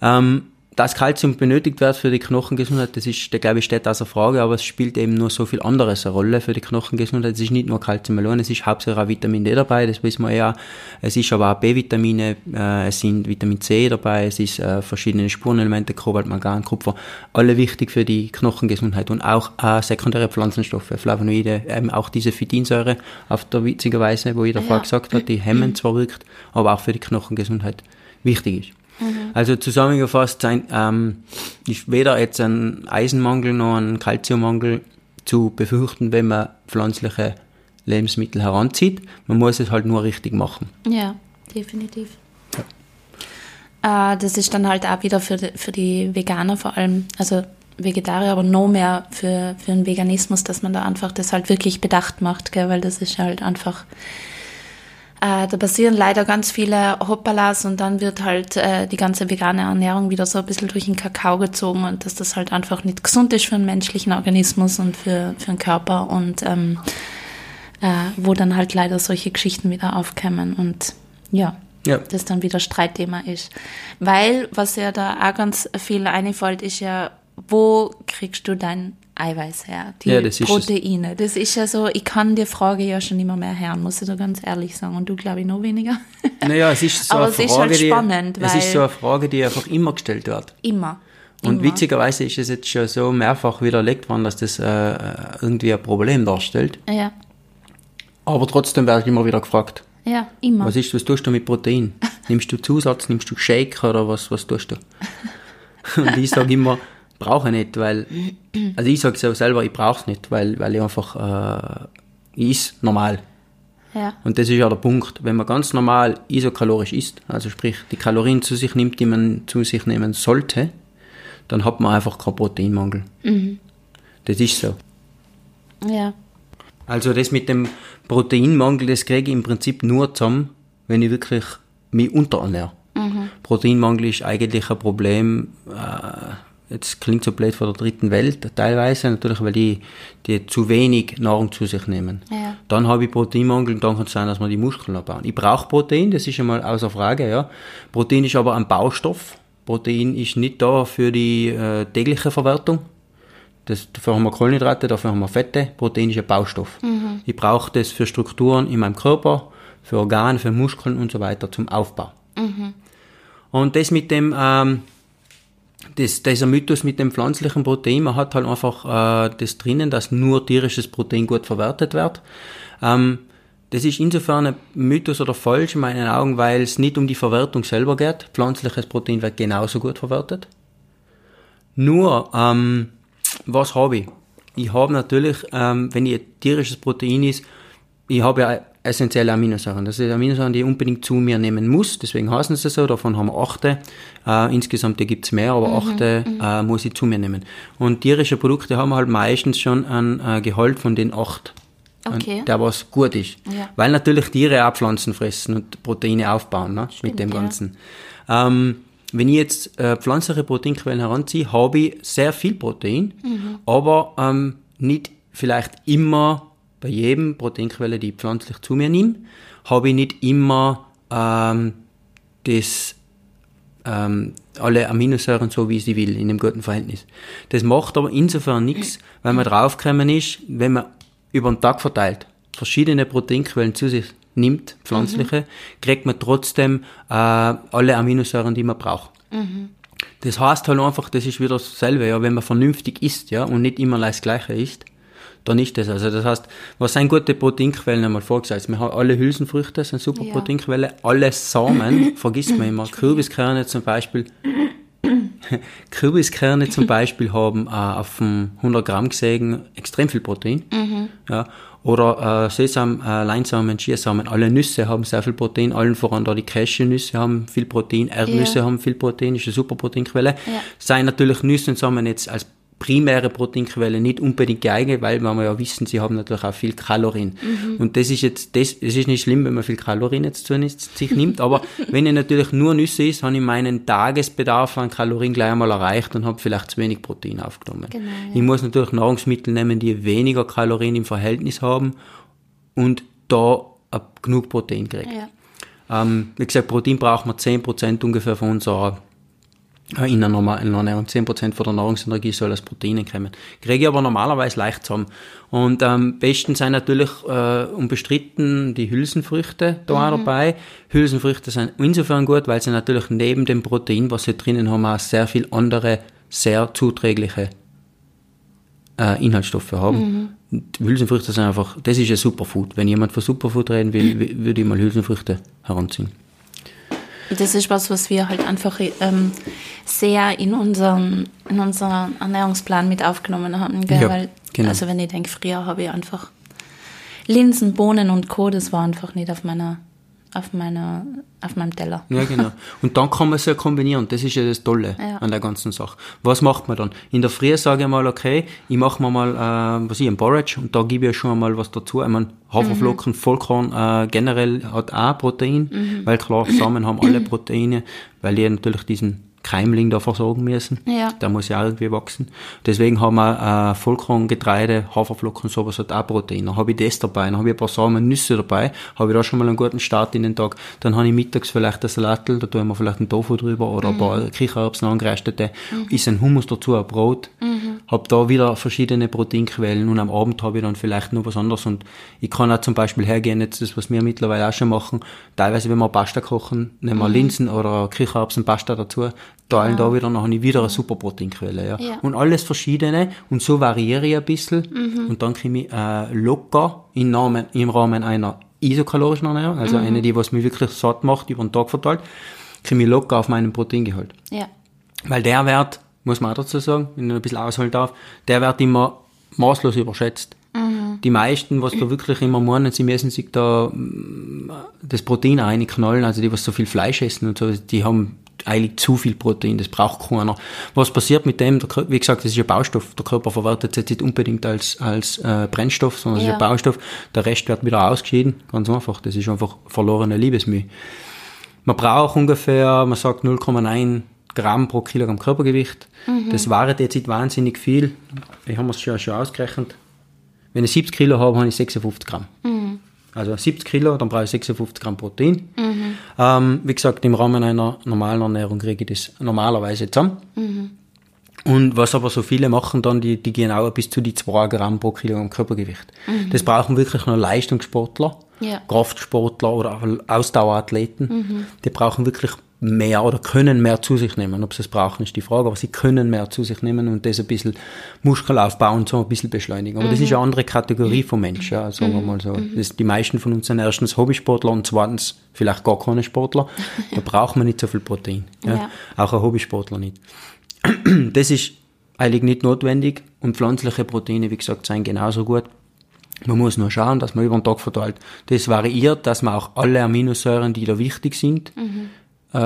Ähm, dass Kalzium benötigt wird für die Knochengesundheit, das ist, der glaube ich, steht außer Frage, aber es spielt eben nur so viel anderes eine Rolle für die Knochengesundheit. Es ist nicht nur Kalzium allein, es ist hauptsächlich auch Vitamin D dabei, das wissen wir ja. Es ist aber auch B-Vitamine, äh, es sind Vitamin C dabei, es ist äh, verschiedene Spurenelemente, Kobalt, Mangan, Kupfer, alle wichtig für die Knochengesundheit und auch äh, sekundäre Pflanzenstoffe, Flavonoide, eben auch diese Phytinsäure auf der witzigen Weise, wo jeder ja. vorher gesagt hat, die hemmen zwar wirkt, aber auch für die Knochengesundheit wichtig ist. Mhm. Also zusammengefasst ähm, ist weder jetzt ein Eisenmangel noch ein Kalziummangel zu befürchten, wenn man pflanzliche Lebensmittel heranzieht. Man muss es halt nur richtig machen. Ja, definitiv. Ja. Äh, das ist dann halt auch wieder für die, für die Veganer vor allem, also Vegetarier, aber noch mehr für, für den Veganismus, dass man da einfach das halt wirklich bedacht macht, gell? weil das ist halt einfach äh, da passieren leider ganz viele Hoppalas und dann wird halt äh, die ganze vegane Ernährung wieder so ein bisschen durch den Kakao gezogen und dass das halt einfach nicht gesund ist für den menschlichen Organismus und für, für den Körper und ähm, äh, wo dann halt leider solche Geschichten wieder aufkommen und ja, ja. das dann wieder Streitthema ist. Weil, was ja da auch ganz viel einfällt, ist ja, wo kriegst du dein Eiweiß her, die ja, das Proteine. Das ist ja so, ich kann die Frage ja schon immer mehr hören, muss ich da ganz ehrlich sagen. Und du, glaube ich, noch weniger. Naja, es ist so Aber eine Frage, ist halt spannend, die, es ist so eine Frage, die einfach immer gestellt wird. Immer. Und immer. witzigerweise ist es jetzt schon so mehrfach widerlegt worden, dass das äh, irgendwie ein Problem darstellt. Ja. Aber trotzdem werde ich immer wieder gefragt. Ja, immer. Was ist, was tust du mit Protein? nimmst du Zusatz, nimmst du Shake oder was, was tust du? Und ich sage immer, brauche ich nicht, weil, also ich sage so selber, ich brauche es nicht, weil, weil ich einfach, äh, ist normal. Ja. Und das ist ja der Punkt, wenn man ganz normal isokalorisch isst, also sprich die Kalorien zu sich nimmt, die man zu sich nehmen sollte, dann hat man einfach keinen Proteinmangel. Mhm. Das ist so. Ja. Also das mit dem Proteinmangel, das kriege ich im Prinzip nur zusammen, wenn ich wirklich mich unterernähre. Mhm. Proteinmangel ist eigentlich ein Problem, äh, jetzt klingt so blöd von der dritten Welt, teilweise natürlich, weil die, die zu wenig Nahrung zu sich nehmen. Ja. Dann habe ich Proteinmangel und dann kann es sein, dass man die Muskeln abbauen. Ich brauche Protein, das ist schon mal außer Frage, ja. Protein ist aber ein Baustoff. Protein ist nicht da für die äh, tägliche Verwertung. Das, dafür haben wir Kohlenhydrate, dafür haben wir Fette. Protein ist ein Baustoff. Mhm. Ich brauche das für Strukturen in meinem Körper, für Organe, für Muskeln und so weiter zum Aufbau. Mhm. Und das mit dem ähm, das, dieser Mythos mit dem pflanzlichen Protein, man hat halt einfach äh, das drinnen, dass nur tierisches Protein gut verwertet wird. Ähm, das ist insofern ein Mythos oder falsch in meinen Augen, weil es nicht um die Verwertung selber geht. Pflanzliches Protein wird genauso gut verwertet. Nur, ähm, was habe ich? Ich habe natürlich, ähm, wenn ich tierisches Protein ist, ich habe ja essentielle Aminosäuren. Das sind Aminosäuren, die ich unbedingt zu mir nehmen muss. Deswegen heißen sie so. Davon haben wir achte. Äh, insgesamt gibt es mehr, aber mhm, achte mhm. äh, muss ich zu mir nehmen. Und tierische Produkte haben halt meistens schon ein äh, Gehalt von den acht. Okay. Der was gut ist. Ja. Weil natürlich Tiere auch Pflanzen fressen und Proteine aufbauen ne? Stimmt, mit dem ja. Ganzen. Ähm, wenn ich jetzt äh, pflanzliche Proteinquellen heranziehe, habe ich sehr viel Protein, Mhm. aber ähm, nicht vielleicht immer bei jedem Proteinquelle, die ich pflanzlich zu mir nehme, habe ich nicht immer ähm, das, ähm, alle Aminosäuren so, wie ich sie will, in einem guten Verhältnis. Das macht aber insofern nichts, weil man draufgekommen ist, wenn man über den Tag verteilt verschiedene Proteinquellen zu sich nimmt, pflanzliche, kriegt man trotzdem äh, alle Aminosäuren, die man braucht. Das heißt halt einfach, das ist wieder dasselbe, ja, wenn man vernünftig isst, ja, und nicht immer das Gleiche isst, dann ist das. Also das heißt, was sind gute Proteinquellen einmal vorgesagt? Wir haben alle Hülsenfrüchte, sind super Ja. Proteinquelle, alle Samen, vergisst man immer, Kürbiskerne zum Beispiel, Kürbiskerne zum Beispiel haben äh, auf dem 100 Gramm gesägen extrem viel Protein. Ja. Oder äh, Sesam, äh, Leinsamen, Chiasamen, alle Nüsse haben sehr viel Protein, allen voran da die Cashewnüsse haben viel Protein, Erdnüsse Ja. haben viel Protein, ist eine super Proteinquelle. Ja. Seien natürlich Nüsse und Samen jetzt als primäre Proteinquelle nicht unbedingt geeignet, weil wir ja wissen, sie haben natürlich auch viel Kalorien. Und das ist jetzt, das, es ist nicht schlimm, wenn man viel Kalorien jetzt zu sich nimmt, aber wenn ich natürlich nur Nüsse isst, habe ich meinen Tagesbedarf an Kalorien gleich einmal erreicht und habe vielleicht zu wenig Protein aufgenommen. Genau, ja. Ich muss natürlich Nahrungsmittel nehmen, die weniger Kalorien im Verhältnis haben und da genug Protein kriege. Ja. Ähm, wie gesagt, Protein braucht man 10% ungefähr von unserer in einer normalen Ernährung. 10% von der Nahrungsenergie soll als Proteine kommen. Kriege ich aber normalerweise leicht zusammen. Und am besten sind natürlich äh, unbestritten die Hülsenfrüchte da auch dabei. Hülsenfrüchte sind insofern gut, weil sie natürlich neben dem Protein, was sie drinnen haben, auch sehr viel andere, sehr zuträgliche äh, Inhaltsstoffe haben. Und Hülsenfrüchte sind einfach, das ist ein Superfood. Wenn jemand von Superfood reden will, würde ich mal Hülsenfrüchte heranziehen. Das ist was, was wir halt einfach ähm, sehr in unseren, in unseren Ernährungsplan mit aufgenommen haben. Gell? Ja, Weil, genau. Also wenn ich denke, früher habe ich einfach Linsen, Bohnen und Co., das war einfach nicht auf meiner, auf meiner, auf meinem Teller. Ja, genau. Und dann kann man es ja kombinieren. Das ist ja das Tolle Ja. an der ganzen Sache. Was macht man dann? In der Früh sage ich mal, okay, ich mache mir mal, äh, was ich, ein Porridge und da gebe ich ja schon mal was dazu. Ich meine, Haferflocken, Vollkorn äh, generell hat auch Protein, weil klar, Samen haben alle Proteine, weil die natürlich diesen Keimling da versorgen müssen. Ja. Der muss ja irgendwie wachsen. Deswegen haben wir äh, Vollkorngetreide, Haferflocken, sowas hat auch Protein. Dann habe ich das dabei, dann habe ich ein paar Samen, Nüsse dabei, habe ich da schon mal einen guten Start in den Tag. Dann habe ich mittags vielleicht ein Salatl, da tun wir vielleicht einen Tofu drüber oder ein paar Kichererbsen angeröstete, ist ein Hummus dazu, ein Brot, habe da wieder verschiedene Proteinquellen und am Abend habe ich dann vielleicht noch was anderes und ich kann auch zum Beispiel hergehen, jetzt das, was wir mittlerweile auch schon machen, teilweise wenn wir Pasta kochen, nehmen wir Linsen oder Kichererbsenpasta dazu, teilen da wieder, dann habe ich wieder eine super Proteinquelle. Ja. Ja. Und alles verschiedene und so variiere ich ein bisschen und dann komme ich äh, locker im, Namen, im Rahmen einer isokalorischen Ernährung, also eine, die was mich wirklich satt macht, über den Tag verteilt, komme ich locker auf meinen Proteingehalt. Ja. Weil der Wert, muss man auch dazu sagen, wenn ich ein bisschen ausholen darf, der wird immer maßlos überschätzt. Die meisten, was da wirklich immer meinen, sie müssen sich da mm, das Protein reinknallen, also die, was so viel Fleisch essen und so, die haben eigentlich zu viel Protein, das braucht keiner. Was passiert mit dem? Der, wie gesagt, das ist ein Baustoff. Der Körper verwertet es jetzt nicht unbedingt als, als äh, Brennstoff, sondern es ist Ja. ein Baustoff. Der Rest wird wieder ausgeschieden, ganz einfach. Das ist einfach verlorene Liebesmühe. Man braucht ungefähr, man sagt 0,9 Gramm pro Kilogramm Körpergewicht. Das wäre jetzt nicht wahnsinnig viel. Ich habe es schon, schon ausgerechnet. Wenn ich 70 Kilo habe, habe ich 56 Gramm. Also 70 Kilo, dann brauche ich 56 Gramm Protein. Ähm, wie gesagt, im Rahmen einer normalen Ernährung kriege ich das normalerweise zusammen. Und was aber so viele machen dann, die, die gehen auch bis zu die 2 Gramm pro Kilogramm Körpergewicht. Das brauchen wirklich nur Leistungssportler, Ja. Kraftsportler oder Ausdauerathleten. Die brauchen wirklich mehr oder können mehr zu sich nehmen. Ob sie es brauchen, ist die Frage, aber sie können mehr zu sich nehmen und das ein bisschen Muskelaufbau und so ein bisschen beschleunigen. Aber das ist eine andere Kategorie von Menschen, ja, sagen wir mal so. Das, die meisten von uns sind erstens Hobbysportler und zweitens vielleicht gar keine Sportler. Da braucht man nicht so viel Protein. Ja. Ja. Auch ein Hobbysportler nicht. Das ist eigentlich nicht notwendig und pflanzliche Proteine, wie gesagt, sind genauso gut. Man muss nur schauen, dass man über den Tag verteilt. Das variiert, dass man auch alle Aminosäuren, die da wichtig sind, äh,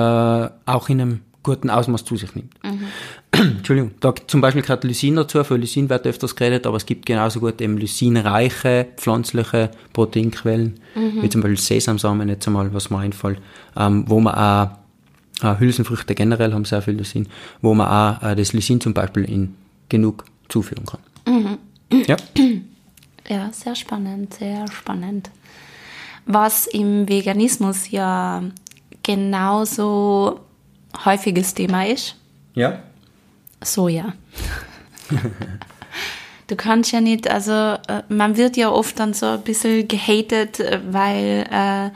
auch in einem guten Ausmaß zu sich nimmt. Entschuldigung, da zum Beispiel gehört Lysin dazu, für Lysin wird öfters geredet, aber es gibt genauso gut eben lysinreiche pflanzliche Proteinquellen, wie zum Beispiel Sesamsamen jetzt einmal, was mir einfällt, ähm, wo man auch äh, Hülsenfrüchte generell haben sehr viel Lysin, wo man auch äh, das Lysin zum Beispiel in genug zuführen kann. Ja. Ja, sehr spannend, sehr spannend. Was im Veganismus ja genauso häufiges Thema ist, Ja. Soja. du kannst ja nicht, also äh, man wird ja oft dann so ein bisschen gehatet, äh, weil äh,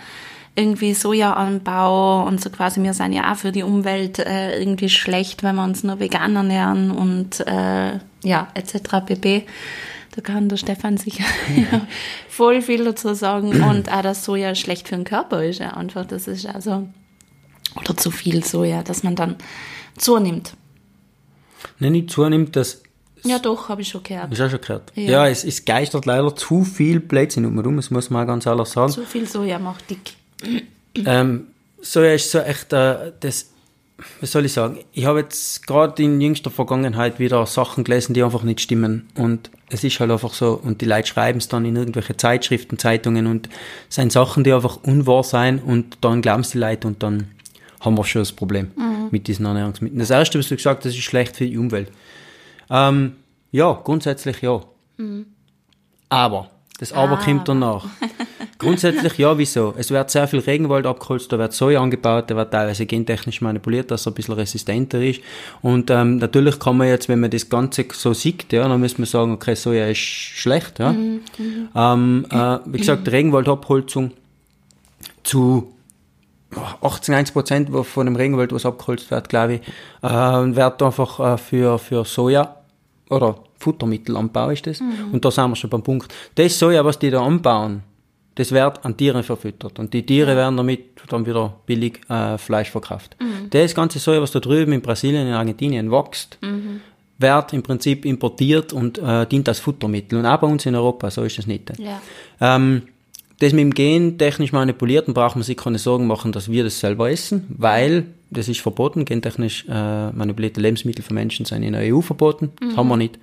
irgendwie Sojaanbau und so quasi, wir sind ja auch für die Umwelt äh, irgendwie schlecht, wenn wir uns nur vegan ernähren und äh, ja, etc. pp. Da kann der Stefan sicher voll viel dazu sagen. Und auch, dass Soja schlecht für den Körper ist, ja einfach. Das ist also, oder zu viel Soja, dass man dann zunimmt. Nein, nicht zunimmt, das Ja, doch, habe ich schon gehört. du auch schon gehört. Ja. Ja, es, es geistert leider zu viel Blödsinn um das muss man ganz ehrlich sagen. Zu viel Soja macht dick. Ähm, Soja ist so echt, äh, das, was soll ich sagen? Ich habe jetzt gerade in jüngster Vergangenheit wieder Sachen gelesen, die einfach nicht stimmen. Und es ist halt einfach so, und die Leute schreiben es dann in irgendwelche Zeitschriften, Zeitungen und es sind Sachen, die einfach unwahr sein und dann glauben es die Leute und dann haben wir schon das Problem mhm. mit diesen Ernährungsmitteln. Das erste, was du gesagt hast, das ist schlecht für die Umwelt. Ähm, ja, grundsätzlich ja. Mhm. Aber, das Aber ah. kommt danach. Grundsätzlich ja, wieso? Es wird sehr viel Regenwald abgeholzt, da wird Soja angebaut, der wird teilweise gentechnisch manipuliert, dass er ein bisschen resistenter ist. Und ähm, natürlich kann man jetzt, wenn man das Ganze so sieht, ja, dann müssen wir sagen, okay, Soja ist schlecht. Ja. Mhm. ähm, äh, wie gesagt, Regenwaldabholzung zu 18, 1 Prozent von dem Regenwald, was abgeholzt wird, glaube ich, äh, wird einfach äh, für, für Soja oder Futtermittelanbau ist das. Mhm. Und da sind wir schon beim Punkt. Das Soja, was die da anbauen, das wird an Tieren verfüttert. Und die Tiere werden damit dann wieder billig äh, Fleisch verkauft. Mhm. Das ganze Soja, was da drüben in Brasilien, in Argentinien wächst, mhm. wird im Prinzip importiert und äh, dient als Futtermittel. Und auch bei uns in Europa, so ist das nicht. Ja. Ähm, das mit dem Gen technisch manipulierten braucht man sich keine Sorgen machen, dass wir das selber essen, weil das ist verboten. Gentechnisch äh, manipulierte Lebensmittel für Menschen sind in der EU verboten. Das haben wir nicht.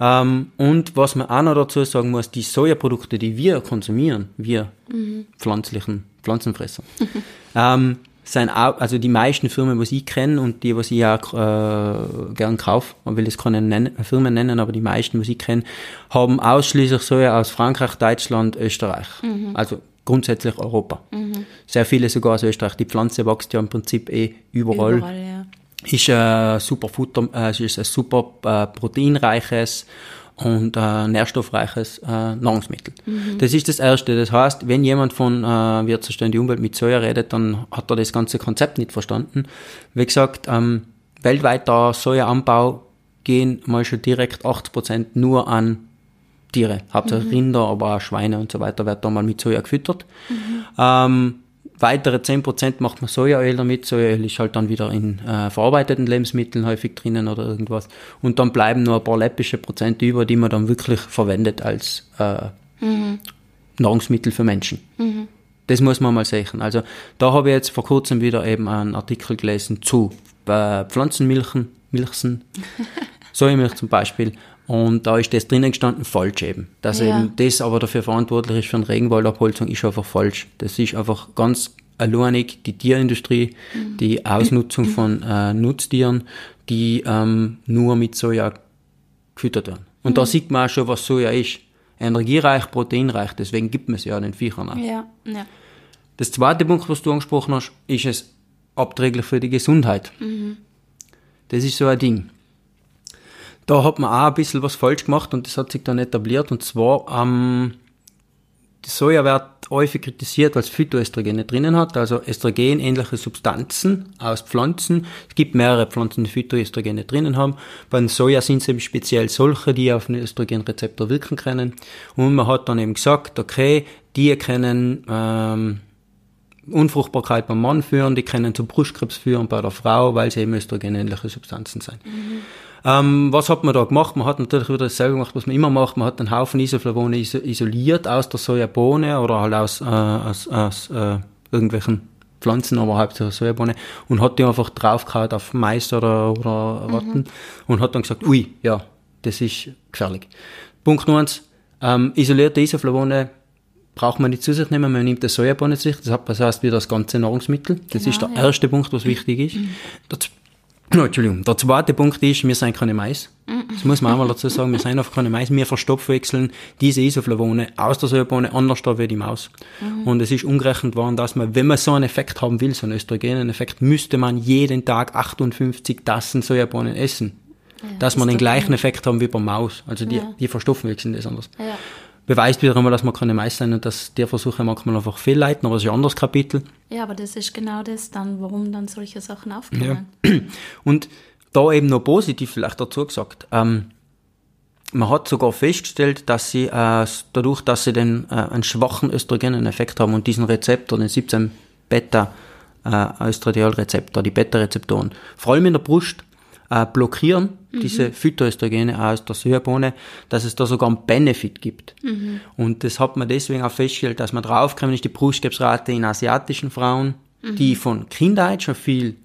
Ähm, und was man auch noch dazu sagen muss, die Sojaprodukte, die wir konsumieren, wir mhm. pflanzlichen Pflanzenfresser, ähm, sind auch, also die meisten Firmen, was ich kenne und die, was ich auch äh, gern kaufe, man will das keine nennen, Firmen nennen, aber die meisten, was ich kenne, haben ausschließlich Soja aus Frankreich, Deutschland, Österreich. Mhm. Also grundsätzlich Europa. Mhm. Sehr viele sogar aus Österreich. Die Pflanze wächst ja im Prinzip eh überall. überall ja ist ein äh, super Futter, äh, ist ein super äh, proteinreiches und äh, nährstoffreiches äh, Nahrungsmittel. Mhm. Das ist das Erste. Das heißt, wenn jemand von äh, wir zerstören die Umwelt mit Soja redet, dann hat er das ganze Konzept nicht verstanden. Wie gesagt, ähm, weltweit der Sojaanbau gehen mal schon direkt 80 Prozent nur an Tiere, hauptsächlich mhm. Rinder, aber auch Schweine und so weiter, wird da mal mit Soja gefüttert. Mhm. Ähm, Weitere 10% macht man Sojaöl damit. Sojaöl ist halt dann wieder in äh, verarbeiteten Lebensmitteln häufig drinnen oder irgendwas. Und dann bleiben nur ein paar läppische Prozent über, die man dann wirklich verwendet als äh, mhm. Nahrungsmittel für Menschen. Mhm. Das muss man mal sehen. Also da habe ich jetzt vor kurzem wieder eben einen Artikel gelesen zu äh, Pflanzenmilchen, Milchsen, Sojamilch zum Beispiel. Und da ist das drinnen gestanden, falsch eben. Dass ja. eben das aber dafür verantwortlich ist für eine Regenwaldabholzung, ist einfach falsch. Das ist einfach ganz alleinig die Tierindustrie, mhm. die Ausnutzung von äh, Nutztieren, die ähm, nur mit Soja gefüttert werden. Und mhm. da sieht man auch schon, was Soja ist. Energiereich, proteinreich, deswegen gibt man es ja den Viechern auch. Ja, ja. Das zweite Punkt, was du angesprochen hast, ist es abträglich für die Gesundheit. Mhm. Das ist so ein Ding da hat man auch ein bisschen was falsch gemacht und das hat sich dann etabliert. Und zwar, ähm, die Soja wird häufig kritisiert, weil es Phytoestrogene drinnen hat, also Östrogen-ähnliche Substanzen aus Pflanzen. Es gibt mehrere Pflanzen, die Phytoestrogene drinnen haben. Beim Soja sind es eben speziell solche, die auf den Östrogenrezeptor wirken können. Und man hat dann eben gesagt, okay, die können ähm, Unfruchtbarkeit beim Mann führen, die können zu Brustkrebs führen bei der Frau, weil sie eben östrogenähnliche Substanzen sind. Mhm. Ähm, was hat man da gemacht? Man hat natürlich wieder dasselbe gemacht, was man immer macht. Man hat einen Haufen Isoflavone isoliert aus der Sojabohne oder halt aus, äh, aus, aus äh, irgendwelchen Pflanzen, aber hauptsächlich Sojabohne und hat die einfach draufgehauen auf Mais oder, oder Ratten mhm. und hat dann gesagt, ui, ja, das ist gefährlich. Punkt Nummer eins, ähm, isolierte Isoflavone braucht man nicht zu sich nehmen, man nimmt das Sojabohne zu sich, das heißt wieder das ganze Nahrungsmittel. Das genau, ist der ja. erste Punkt, was wichtig ist. Mhm. No, Entschuldigung. Der zweite Punkt ist, wir sind keine Mais. Das muss man auch mal dazu sagen. Wir sind einfach keine Mais. Wir verstoffwechseln diese Isoflavone aus der Sojabohne anders da wie die Maus. Mhm. Und es ist umgerechnet worden, dass man, wenn man so einen Effekt haben will, so einen Östrogenen-Effekt, müsste man jeden Tag 58 Tassen Sojabohnen essen. Ja, dass man den gleichen Effekt haben wie bei Maus. Also die, ja. die verstoffwechseln das anders. Ja beweist wieder einmal, dass man keine Mais sein und dass der Versuche manchmal einfach fehlleiten, aber das ist ein anderes Kapitel. Ja, aber das ist genau das dann, warum dann solche Sachen aufkommen. Ja. Und da eben noch positiv vielleicht dazu gesagt, ähm, man hat sogar festgestellt, dass sie äh, dadurch, dass sie den äh, einen schwachen Östrogenen-Effekt haben und diesen Rezeptor, den 17 Beta äh, Östradiolrezeptor, die Beta-Rezeptoren, vor allem in der Brust äh, blockieren, mhm. diese Phytoöstrogene aus der Sojabohne, dass es da sogar einen Benefit gibt. Mhm. Und das hat man deswegen auch festgestellt, dass man draufgekommen ist, die Brustkrebsrate in asiatischen Frauen, mhm. die von Kindheit schon viel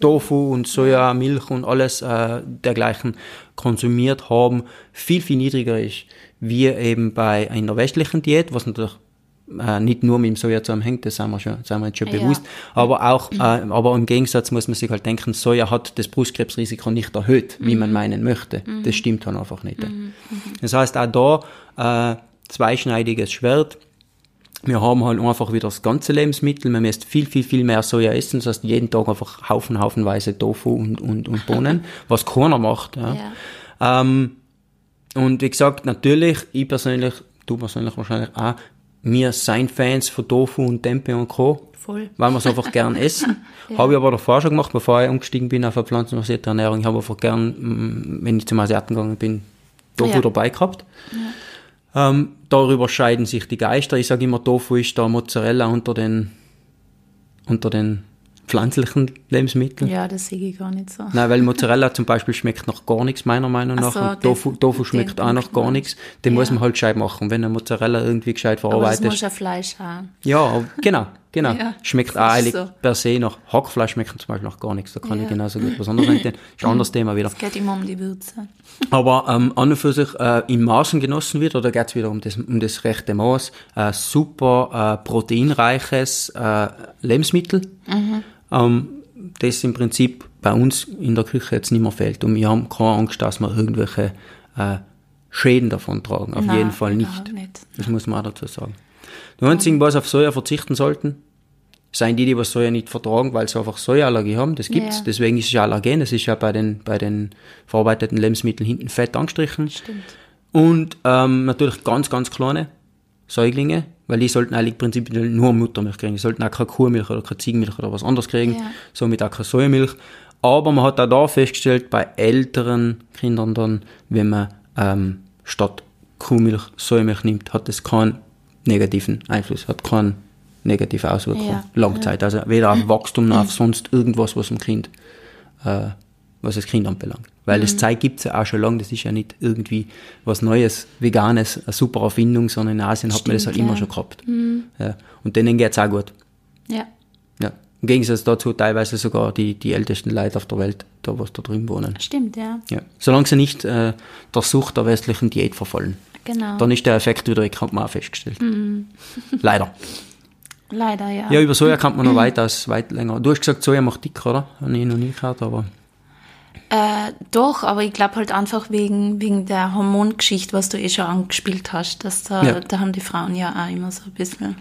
Tofu und Soja, Milch und alles äh, dergleichen konsumiert haben, viel, viel niedriger ist, wie eben bei einer westlichen Diät, was natürlich äh, nicht nur mit dem Soja zusammenhängt, das sind wir, schon, sind wir jetzt schon ja. bewusst, aber auch, äh, aber im Gegensatz muss man sich halt denken, Soja hat das Brustkrebsrisiko nicht erhöht, mhm. wie man meinen möchte. Mhm. Das stimmt dann einfach nicht. Mhm. Das heißt, auch da, äh, zweischneidiges Schwert, wir haben halt einfach wieder das ganze Lebensmittel. Man müsste viel, viel, viel mehr Soja essen. Das heißt, jeden Tag einfach Haufen, haufenweise Tofu und, und, und Bohnen, was keiner macht. Ja. ja. Ähm, und wie gesagt, natürlich, ich persönlich, du persönlich wahrscheinlich auch, wir sind Fans von Tofu und Tempeh und Co. Voll. Weil wir es einfach gern essen. ja. Habe ich aber davor schon gemacht, bevor ich umgestiegen bin auf eine pflanzenbasierte Ernährung. Ich habe einfach gern, mm, wenn ich zum Asiaten gegangen bin, Tofu ja. dabei gehabt. Ja. Ähm, darüber scheiden sich die Geister. Ich sage immer, Tofu ist da Mozzarella unter den, unter den pflanzlichen Lebensmitteln. Ja, das sehe ich gar nicht so. Nein, weil Mozzarella zum Beispiel schmeckt nach gar nichts, meiner Meinung nach. So, und Tofu, Tofu schmeckt auch nach gar nichts. Den ja. muss man halt gescheit machen. Wenn ein Mozzarella irgendwie gescheit verarbeitet ist. Muss ja Fleisch haben. Ja, genau. Genau. Ja, schmeckt auch eigentlich so. per se nach Hackfleisch schmeckt zum Beispiel nach gar nichts. Da kann ja. ich genauso gut was anderes nehmen. Ist ein anderes Thema wieder. Es geht immer um die Würze. Aber ähm, an und für sich äh, in Maßen genossen wird, oder geht es wieder um das, um das rechte Maß, äh, super äh, proteinreiches äh, Lebensmittel. Mhm. Ähm, das im Prinzip bei uns in der Küche jetzt nicht mehr fehlt. Und wir haben keine Angst, dass wir irgendwelche äh, Schäden davon tragen. Auf Nein, jeden Fall nicht. nicht. Das muss man auch dazu sagen. Die einzigen, was auf Soja verzichten sollten, sind die, die was Soja nicht vertragen, weil sie einfach Sojaallergie haben. Das gibt's. Ja. Deswegen ist es ja Allergen. Das ist ja bei den, bei den verarbeiteten Lebensmitteln hinten fett angestrichen. Stimmt. Und ähm, natürlich ganz, ganz kleine Säuglinge, weil die sollten eigentlich prinzipiell nur Muttermilch kriegen. Die sollten auch keine Kuhmilch oder keine Ziegenmilch oder was anderes kriegen, ja. somit auch keine Sojamilch. Aber man hat auch da festgestellt, bei älteren Kindern dann, wenn man ähm, statt Kuhmilch Sojamilch nimmt, hat das keinen negativen Einfluss, hat keine negative Auswirkung, ja. Langzeit. Also weder auf Wachstum noch auf sonst irgendwas, was dem Kind, äh, was das Kind anbelangt. Weil mhm. das Zeug gibt's ja auch schon lange, das ist ja nicht irgendwie was Neues, Veganes, eine super Erfindung, sondern in Asien Stimmt, hat man das halt ja. immer schon gehabt. Mhm. Ja. Und denen geht's auch gut. Ja. ja. Im Gegensatz dazu teilweise sogar die, die ältesten Leute auf der Welt, da was da drin wohnen. Stimmt, ja. ja. Solange sie nicht äh, der Sucht der westlichen Diät verfallen. Genau. Dann ist der Effekt wieder weg, hat man auch festgestellt. Mhm. Leider. Leider, ja. Ja, über Soja kann man noch weitaus weit länger. Du hast gesagt, Soja macht dick, oder? Habe ich noch nie gehört, aber. Äh, doch, aber ich glaube halt einfach wegen, wegen der Hormongeschichte, was du eh schon angespielt hast. Dass da, ja. da haben die Frauen ja auch immer so ein bisschen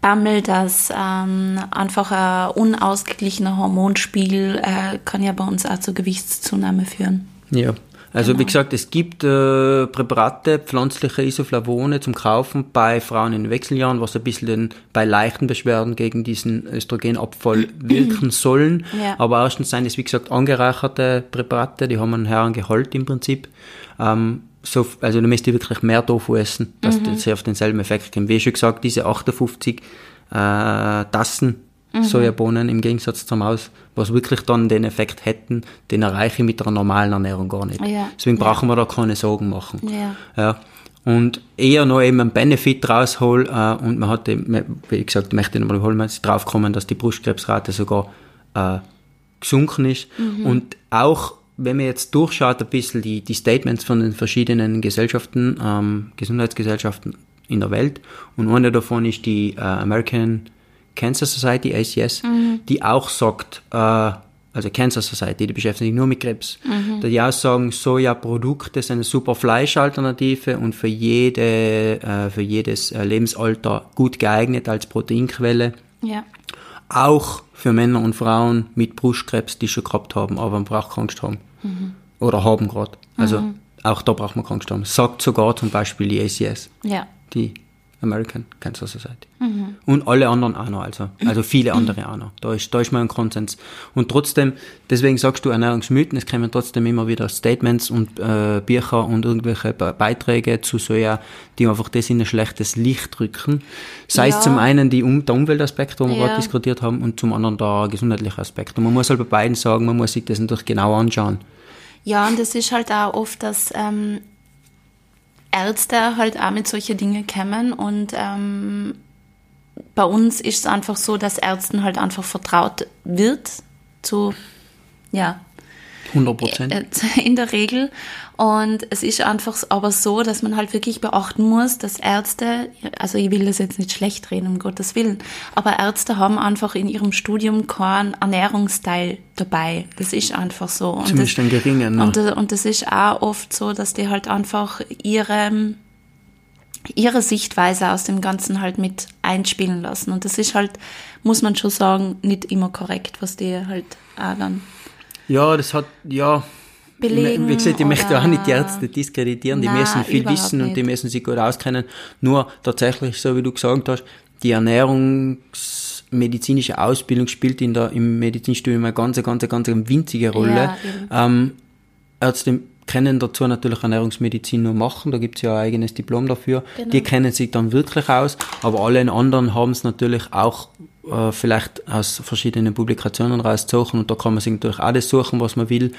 Bammel, dass ähm, einfach ein unausgeglichener Hormonspiegel äh, kann ja bei uns auch zur Gewichtszunahme führen. Ja, also genau. wie gesagt, es gibt äh, Präparate, pflanzliche Isoflavone zum Kaufen bei Frauen in Wechseljahren, was ein bisschen den, bei leichten Beschwerden gegen diesen Östrogenabfall wirken sollen. Ja. Aber erstens sind es, wie gesagt, angereicherte Präparate, die haben einen höheren Gehalt im Prinzip. Ähm, so, also du müsst wirklich mehr Tofu essen, dass mhm. das auf denselben Effekt kommt. Wie schon gesagt, diese 58 äh, Tassen mhm. Sojabohnen im Gegensatz zum Maus, was wirklich dann den Effekt hätten, den erreiche ich mit einer normalen Ernährung gar nicht. Ja. Deswegen brauchen ja. wir da keine Sorgen machen. Ja. ja. Und eher noch eben einen Benefit raushol äh, und man hat, wie gesagt, ich möchte nochmal wiederholen, man drauf kommen, dass die Brustkrebsrate sogar äh, gesunken ist mhm. und auch wenn man jetzt durchschaut, ein bisschen die, die Statements von den verschiedenen Gesellschaften, ähm, Gesundheitsgesellschaften in der Welt, und eine davon ist die äh, American Cancer Society, ACS, mhm. die auch sagt, äh, also Cancer Society, die beschäftigt sich nur mit Krebs, mhm. die auch sagen, Sojaprodukte sind eine super Fleischalternative und für, jede, äh, für jedes äh, Lebensalter gut geeignet als Proteinquelle. Ja. Auch für Männer und Frauen mit Brustkrebs, die schon gehabt haben, aber man braucht keine Angst haben. Mhm. Oder haben gerade. Also mhm. auch da braucht man keine Angst haben. Sagt sogar zum Beispiel die ACS. Ja. Die American Cancer Society. Mhm. Und alle anderen auch noch, also, also viele andere auch noch. Da ist, da ist mal ein Konsens. Und trotzdem, deswegen sagst du Ernährungsmythen, es kommen trotzdem immer wieder Statements und äh, Bücher und irgendwelche Beiträge zu Soja, die einfach das in ein schlechtes Licht rücken. Sei ja. es zum einen die um, der Umweltaspekt, wo wir ja. gerade diskutiert haben, und zum anderen der gesundheitliche Aspekt. Und man muss halt bei beiden sagen, man muss sich das natürlich genau anschauen. Ja, und das ist halt auch oft, dass ähm, Ärzte halt auch mit solchen Dingen kommen und ähm, bei uns ist es einfach so, dass Ärzten halt einfach vertraut wird zu, ja, 100 Prozent. in der Regel. Und es ist einfach aber so, dass man halt wirklich beachten muss, dass Ärzte, also ich will das jetzt nicht schlecht reden, um Gottes Willen, aber Ärzte haben einfach in ihrem Studium keinen Ernährungsteil dabei. Das ist einfach so. Und Zumindest das, einen geringen. ne? und, das- und das ist auch oft so, dass die halt einfach ihre, ihre Sichtweise aus dem Ganzen halt mit einspielen lassen. Und das ist halt, muss man schon sagen, nicht immer korrekt, was die halt auch dann Ja, das hat, ja. belegen. Wie gesagt, ich möchte auch nicht die Ärzte diskreditieren. Die Nein, müssen viel wissen und die müssen sich gut auskennen. Nur tatsächlich, so wie du gesagt hast, die ernährungsmedizinische Ausbildung spielt in der, im Medizinstudium eine ganz, ganz, ganz winzige Rolle. Ja, ähm, Ärzte können dazu natürlich Ernährungsmedizin nur machen, da gibt's ja ein eigenes Diplom dafür. Genau. Die kennen sich dann wirklich aus, aber alle anderen haben es natürlich auch äh, vielleicht aus verschiedenen Publikationen rauszusuchen und da kann man sich natürlich das suchen, was man will,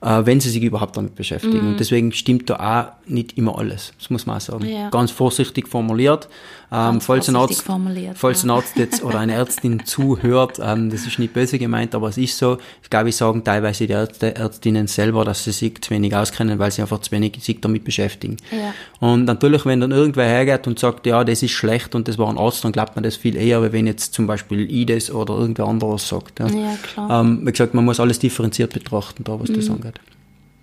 äh, wenn sie sich überhaupt damit beschäftigen. Mhm. Und deswegen stimmt da auch nicht immer alles, das muss man auch sagen. Ja. Ganz vorsichtig formuliert. Ähm, falls ein Arzt, formuliert, falls ein. Arzt jetzt oder eine Ärztin zuhört, ähm, das ist nicht böse gemeint, aber es ist so. Ich glaube, ich sagen teilweise die Ärzte, Ärztinnen selber, dass sie sich zu wenig auskennen, weil sie einfach zu wenig sich damit beschäftigen. Ja. Und natürlich, wenn dann irgendwer hergeht und sagt, ja, das ist schlecht und das war ein Arzt, dann glaubt man das viel eher, wie wenn jetzt zum Beispiel ich das oder irgendwer anderes sagt. Ja, Ja, klar. Ähm, wie gesagt, man muss alles differenziert betrachten, da was Mhm. das angeht.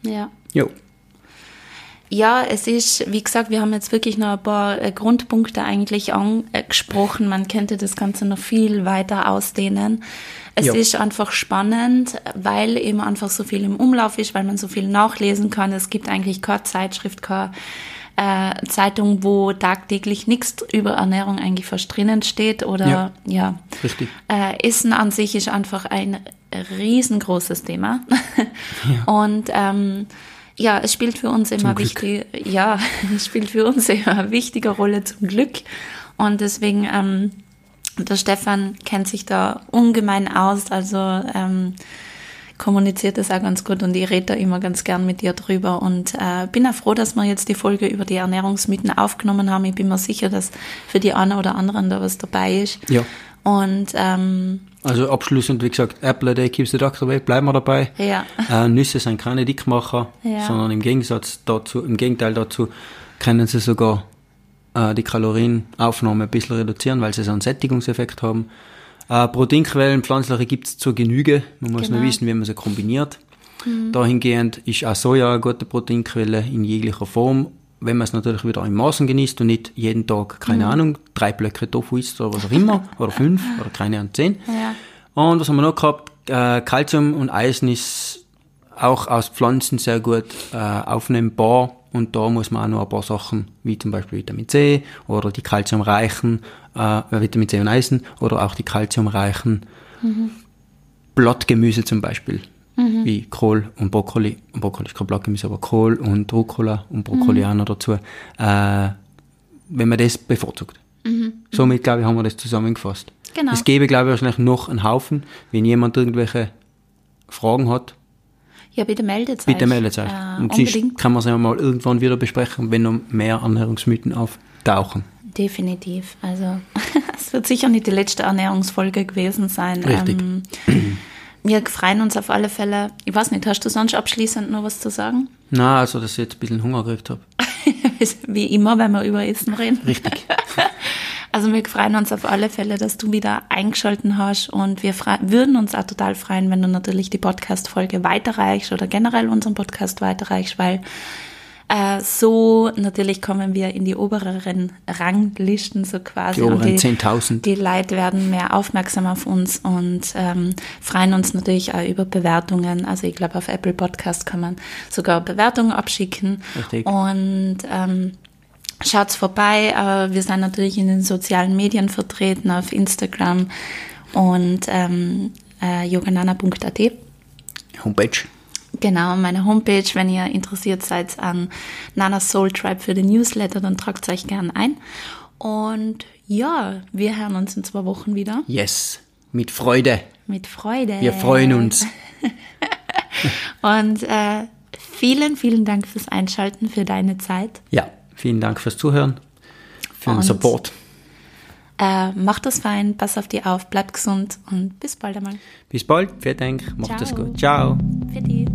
Ja. Jo. Ja, es ist, wie gesagt, wir haben jetzt wirklich noch ein paar äh, Grundpunkte eigentlich angesprochen. Man könnte das Ganze noch viel weiter ausdehnen. Es Ja. ist einfach spannend, weil eben einfach so viel im Umlauf ist, weil man so viel nachlesen kann. Es gibt eigentlich keine Zeitschrift, keine äh, Zeitung, wo tagtäglich nichts über Ernährung eigentlich fast drinnen steht oder Ja. ja. Richtig. Äh, Essen an sich ist einfach ein riesengroßes Thema. Und ähm, ja, es spielt für uns immer wichtig, ja, es spielt für uns immer eine wichtige Rolle zum Glück. Und deswegen, ähm, der Stefan kennt sich da ungemein aus, also ähm, kommuniziert das auch ganz gut und ich rede da immer ganz gern mit dir drüber und äh, bin auch froh, dass wir jetzt die Folge über die Ernährungsmythen aufgenommen haben. Ich bin mir sicher, dass für die einen oder anderen da was dabei ist. Ja. Und ähm, Also abschließend, wie gesagt, Apple a day keeps the doctor away, bleiben wir dabei. ja, Äh, Nüsse sind keine Dickmacher, Ja. sondern im Gegensatz dazu, im Gegenteil dazu, können sie sogar äh, die Kalorienaufnahme ein bisschen reduzieren, weil sie so einen Sättigungseffekt haben. Äh, Proteinquellen, pflanzliche gibt's zur Genüge. Man muss Genau. nur wissen, wie man sie kombiniert. Dahingehend ist auch Soja eine gute Proteinquelle in jeglicher Form. Wenn man es natürlich wieder in Maßen genießt und nicht jeden Tag, keine Ahnung, drei Blöcke Tofu isst oder was auch immer, oder fünf, oder keine Ahnung, zehn. ja, Und was haben wir noch gehabt? Äh, Calcium und Eisen ist auch aus Pflanzen sehr gut äh, aufnehmbar. Und da muss man auch noch ein paar Sachen, wie zum Beispiel Vitamin C oder die calciumreichen äh, Vitamin C und Eisen oder auch die calciumreichen Blattgemüse zum Beispiel, wie Kohl und Brokkoli. Und Brokkoli ist kein Blattgemüse, aber Kohl und Rucola und Brokkoli auch noch dazu. Äh, wenn man das bevorzugt. Somit, glaube ich, haben wir das zusammengefasst. Genau. Es gäbe, glaube ich, wahrscheinlich noch einen Haufen. Wenn jemand irgendwelche Fragen hat, ja, bitte meldet euch. bitte meldet euch. Äh, Und unbedingt, kann man es ja mal irgendwann wieder besprechen, wenn noch mehr Ernährungsmythen auftauchen. definitiv. Also, es wird sicher nicht die letzte Ernährungsfolge gewesen sein. Richtig. Ähm, wir freuen uns auf alle Fälle. Ich weiß nicht, hast du sonst abschließend noch was zu sagen? Na, also, dass ich jetzt ein bisschen Hunger gekriegt habe. Wie immer, wenn wir über Essen reden. Richtig. Also wir freuen uns auf alle Fälle, dass du wieder eingeschalten hast und wir würden uns auch total freuen, wenn du natürlich die Podcast-Folge weiterreichst oder generell unseren Podcast weiterreichst, weil äh, so natürlich kommen wir in die obereren Ranglisten so quasi. Die oberen 10.000. Die Leute werden mehr aufmerksam auf uns und ähm, freuen uns natürlich auch über Bewertungen. Also ich glaube, auf Apple Podcast kann man sogar Bewertungen abschicken. Richtig. Und ähm, Schaut's vorbei, aber wir sind natürlich in den sozialen Medien vertreten, auf Instagram und ähm, äh, yoganana.at. Homepage. Genau, meine Homepage. Wenn ihr interessiert seid an Nana Soul Tribe für den Newsletter, dann tragt euch gern ein. Und ja, wir hören uns in zwei Wochen wieder. Yes. Mit Freude. Mit Freude. Wir freuen uns. Und äh, vielen, vielen Dank fürs Einschalten, für deine Zeit. Ja. Vielen Dank fürs Zuhören. Für den Und- Support. Äh, macht das fein, pass auf dich auf, bleibt gesund und bis bald einmal. Bis bald, vielen Dank, macht das gut. Ciao. Für die.